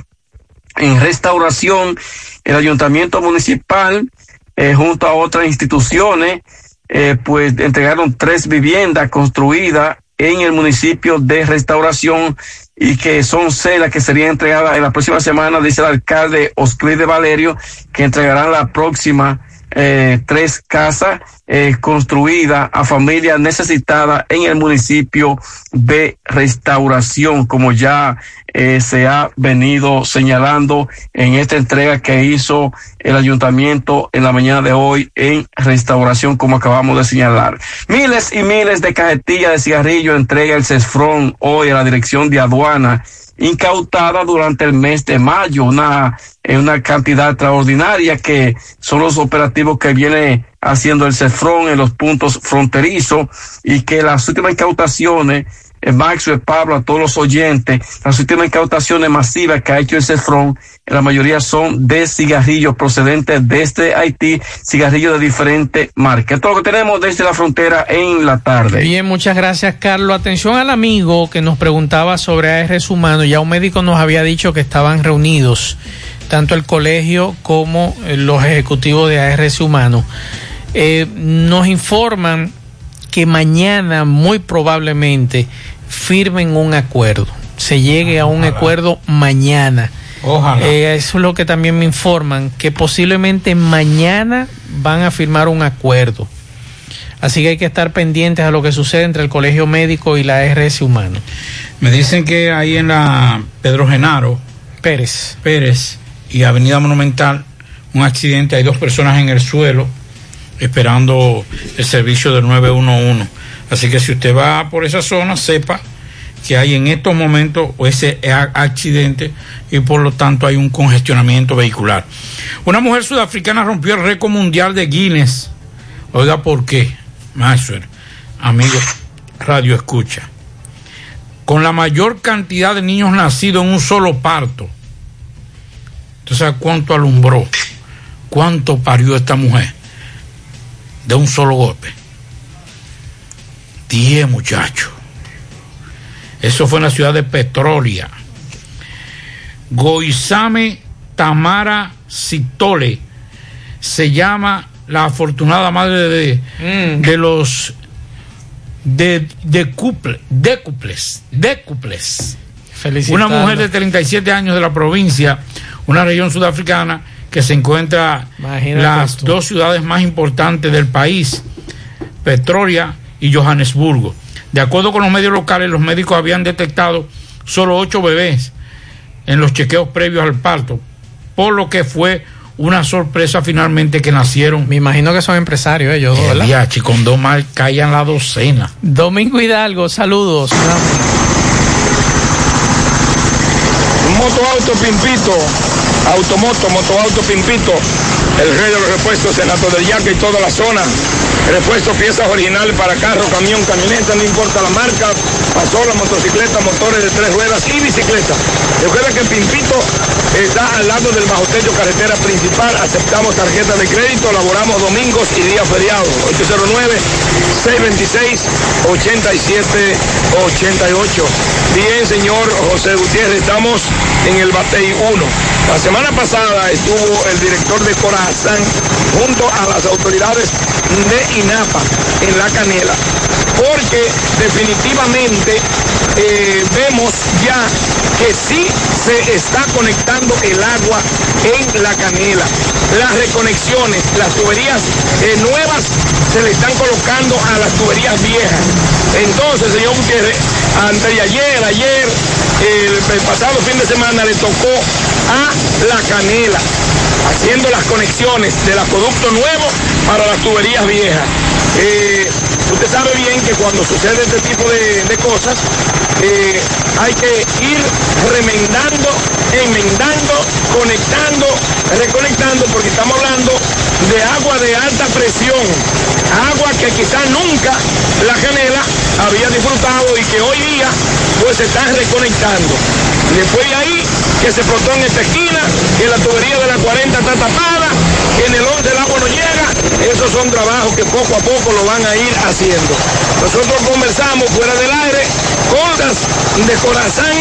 en restauración, el ayuntamiento municipal, eh, junto a otras instituciones, eh, pues entregaron tres viviendas construidas en el municipio de restauración y que son celas que serían entregadas en la próxima semana, dice el alcalde Osclide de Valerio, que entregarán la próxima eh, tres casas eh, construidas a familias necesitadas en el municipio de restauración, como ya eh, se ha venido señalando en esta entrega que hizo el ayuntamiento en la mañana de hoy en restauración, como acabamos de señalar. Miles y miles de cajetillas de cigarrillo entrega el CESFRON hoy a la dirección de aduana incautada durante el mes de mayo, una, eh, una cantidad extraordinaria que son los operativos que viene haciendo el CEFRON en los puntos fronterizos y que las últimas incautaciones eh, Max, Pablo, a todos los oyentes, las últimas incautaciones masivas que ha hecho el CEFRON, la mayoría son de cigarrillos procedentes desde Haití, cigarrillos de diferentes marcas. Es lo que tenemos desde la frontera en la tarde. Bien, muchas gracias, Carlos. Atención al amigo que nos preguntaba sobre ARS humano. Ya un médico nos había dicho que estaban reunidos, tanto el colegio como eh, los ejecutivos de ARS humano. Eh, nos informan que mañana, muy probablemente, firmen un acuerdo. Se llegue a un acuerdo mañana. Ojalá. Eh, eso es lo que también me informan, que posiblemente mañana van a firmar un acuerdo. Así que hay que estar pendientes a lo que sucede entre el Colegio Médico y la ARS Humano. Me dicen que ahí en la Pedro Genaro Pérez. Pérez y Avenida Monumental, un accidente, hay dos personas en el suelo esperando el servicio del 911. Así que si usted va por esa zona, sepa que hay en estos momentos ese accidente y por lo tanto hay un congestionamiento vehicular. Una mujer sudafricana rompió el récord mundial de Guinness. Oiga, ¿por qué? Maxwell, amigo Radio Escucha. Con la mayor cantidad de niños nacidos en un solo parto. Entonces, ¿cuánto alumbró? ¿Cuánto parió esta mujer? de un solo golpe. 10 muchachos. Eso fue en la ciudad de Petrolia. Goizame Tamara Citole se llama la afortunada madre de, de los de, de couple, décuples, décuples. Una mujer de 37 años de la provincia, una región sudafricana que se encuentra Imagínate las tú. dos ciudades más importantes del país, Petrolia y Johannesburgo. De acuerdo con los medios locales, los médicos habían detectado solo ocho bebés en los chequeos previos al parto, por lo que fue una sorpresa finalmente que nacieron. Me imagino que son empresarios ellos, dos, ¿verdad? Ya, con dos más caían la docena. Domingo Hidalgo, saludos. Motoauto Pimpito, Automoto, Motoauto Pimpito, el rey de los repuestos en Alto del Yaque y toda la zona. Repuestos, piezas originales para carro, camión, camioneta, no importa la marca, pasola, motocicleta, motores de tres ruedas y bicicleta. Recuerda que Pimpito está al lado del bajo carretera principal. Aceptamos tarjeta de crédito, laboramos domingos y días feriados. 809-626-8788. Bien, señor José Gutiérrez, estamos en el Batey 1. La semana pasada estuvo el director de Junto a las autoridades de INAPA en La Canela, porque definitivamente eh, vemos ya que sí se está conectando el agua en La Canela. Las reconexiones, las tuberías eh, nuevas se le están colocando a las tuberías viejas. Entonces, señor Gutiérrez, antes ayer, ayer, el, el pasado fin de semana le tocó a La Canela, haciendo las conexiones del acueducto nuevo para las tuberías viejas. Eh, usted sabe bien que cuando sucede este tipo de, cosas, eh, hay que ir remendando, enmendando, conectando, reconectando, porque estamos hablando de agua de alta presión, agua que quizás nunca la canela había disfrutado y que hoy día pues se están reconectando. Después de ahí que se explotó en esta esquina, que la tubería de la 40 está tapada, que en el 11 el agua no llega, esos son trabajos que poco a poco lo van a ir haciendo. Nosotros conversamos fuera del aire con las de Corazán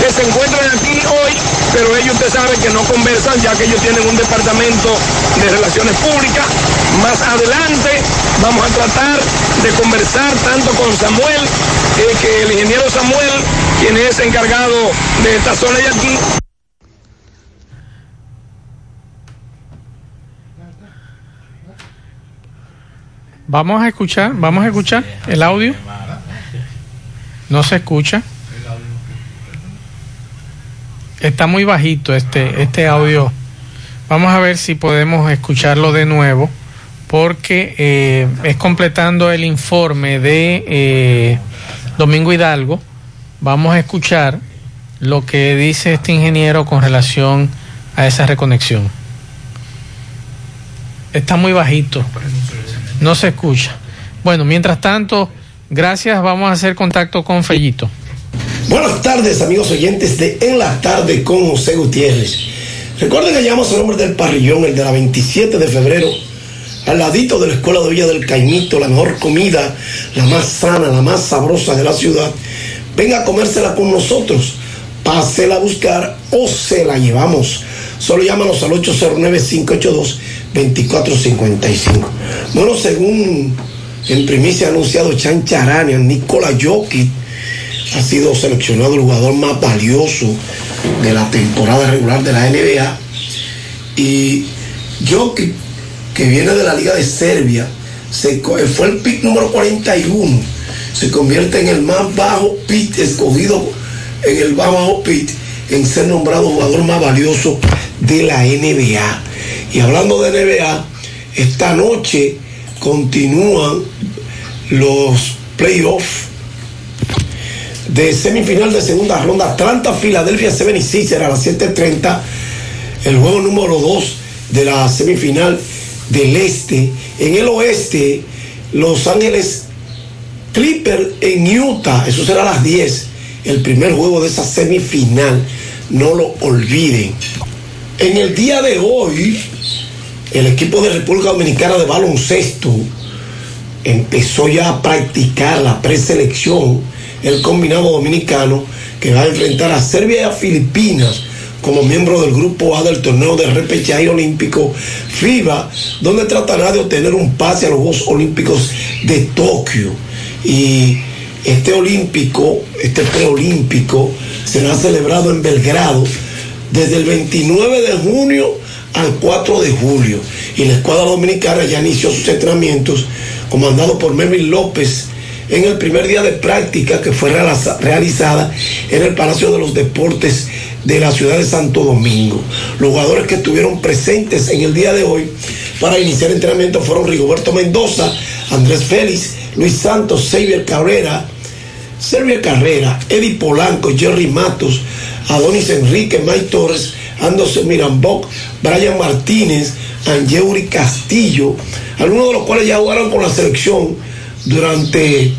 que se encuentran aquí hoy, pero ellos usted sabe que no conversan ya que ellos tienen un departamento de relaciones públicas. Más adelante vamos a tratar de conversar tanto con Samuel, eh, que el ingeniero Samuel, quien es encargado de esta zona de aquí, Vamos a escuchar, vamos a escuchar el audio. No se escucha. Está muy bajito este, este audio. Vamos a ver si podemos escucharlo de nuevo, porque eh, es completando el informe de eh, Domingo Hidalgo. Vamos a escuchar lo que dice este ingeniero con relación a esa reconexión. Está muy bajito. No se escucha. Bueno, mientras tanto, gracias. Vamos a hacer contacto con Fellito. Buenas tardes, amigos oyentes de En la Tarde con José Gutiérrez. Recuerden que llamamos el nombre del parrillón, el de la 27 de febrero, al ladito de la Escuela de Villa del Caimito, la mejor comida, la más sana, la más sabrosa de la ciudad. Venga a comérsela con nosotros, pásela a buscar o se la llevamos. Solo llámanos al 809-582-2455. Bueno, según en primicia ha anunciado Chan Charanian, Nicola Jokic ha sido seleccionado el jugador más valioso de la temporada regular de la NBA. Y Jokic, que viene de la Liga de Serbia, se, co- fue el pick número 41. Se convierte en el más bajo pick escogido en el más bajo pick en ser nombrado jugador más valioso de la NBA. Y hablando de NBA, esta noche continúan los playoffs de semifinal de segunda ronda. Atlanta, Filadelfia, 76 a las 7:30. El juego número 2 de la semifinal del este. En el oeste, Los Ángeles Clipper en Utah. Eso será a las 10. El primer juego de esa semifinal. No lo olviden. En el día de hoy, el equipo de República Dominicana de baloncesto empezó ya a practicar la preselección, el combinado dominicano, que va a enfrentar a Serbia y a Filipinas como miembro del grupo A del torneo de repechaje olímpico FIBA, donde tratará de obtener un pase a los Juegos Olímpicos de Tokio. Y este olímpico, este preolímpico, será celebrado en Belgrado desde el 29 de junio al 4 de julio. Y la escuadra dominicana ya inició sus entrenamientos, comandado por Melvin López, en el primer día de práctica que fue realiza- realizada en el Palacio de los Deportes de la ciudad de Santo Domingo. Los jugadores que estuvieron presentes en el día de hoy para iniciar entrenamiento fueron Rigoberto Mendoza, Andrés Félix, Luis Santos, Xavier Cabrera, Servia Carrera, Eddie Polanco, Jerry Matos, Adonis Enrique, Mike Torres, Anderson Miramboc, Brian Martínez, Angeuri Castillo, algunos de los cuales ya jugaron con la selección durante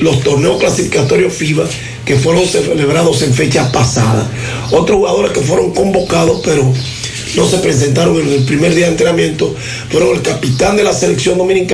los torneos clasificatorios FIBA que fueron celebrados en fechas pasadas. Otros jugadores que fueron convocados, pero no se presentaron en el primer día de entrenamiento, fueron el capitán de la selección dominicana.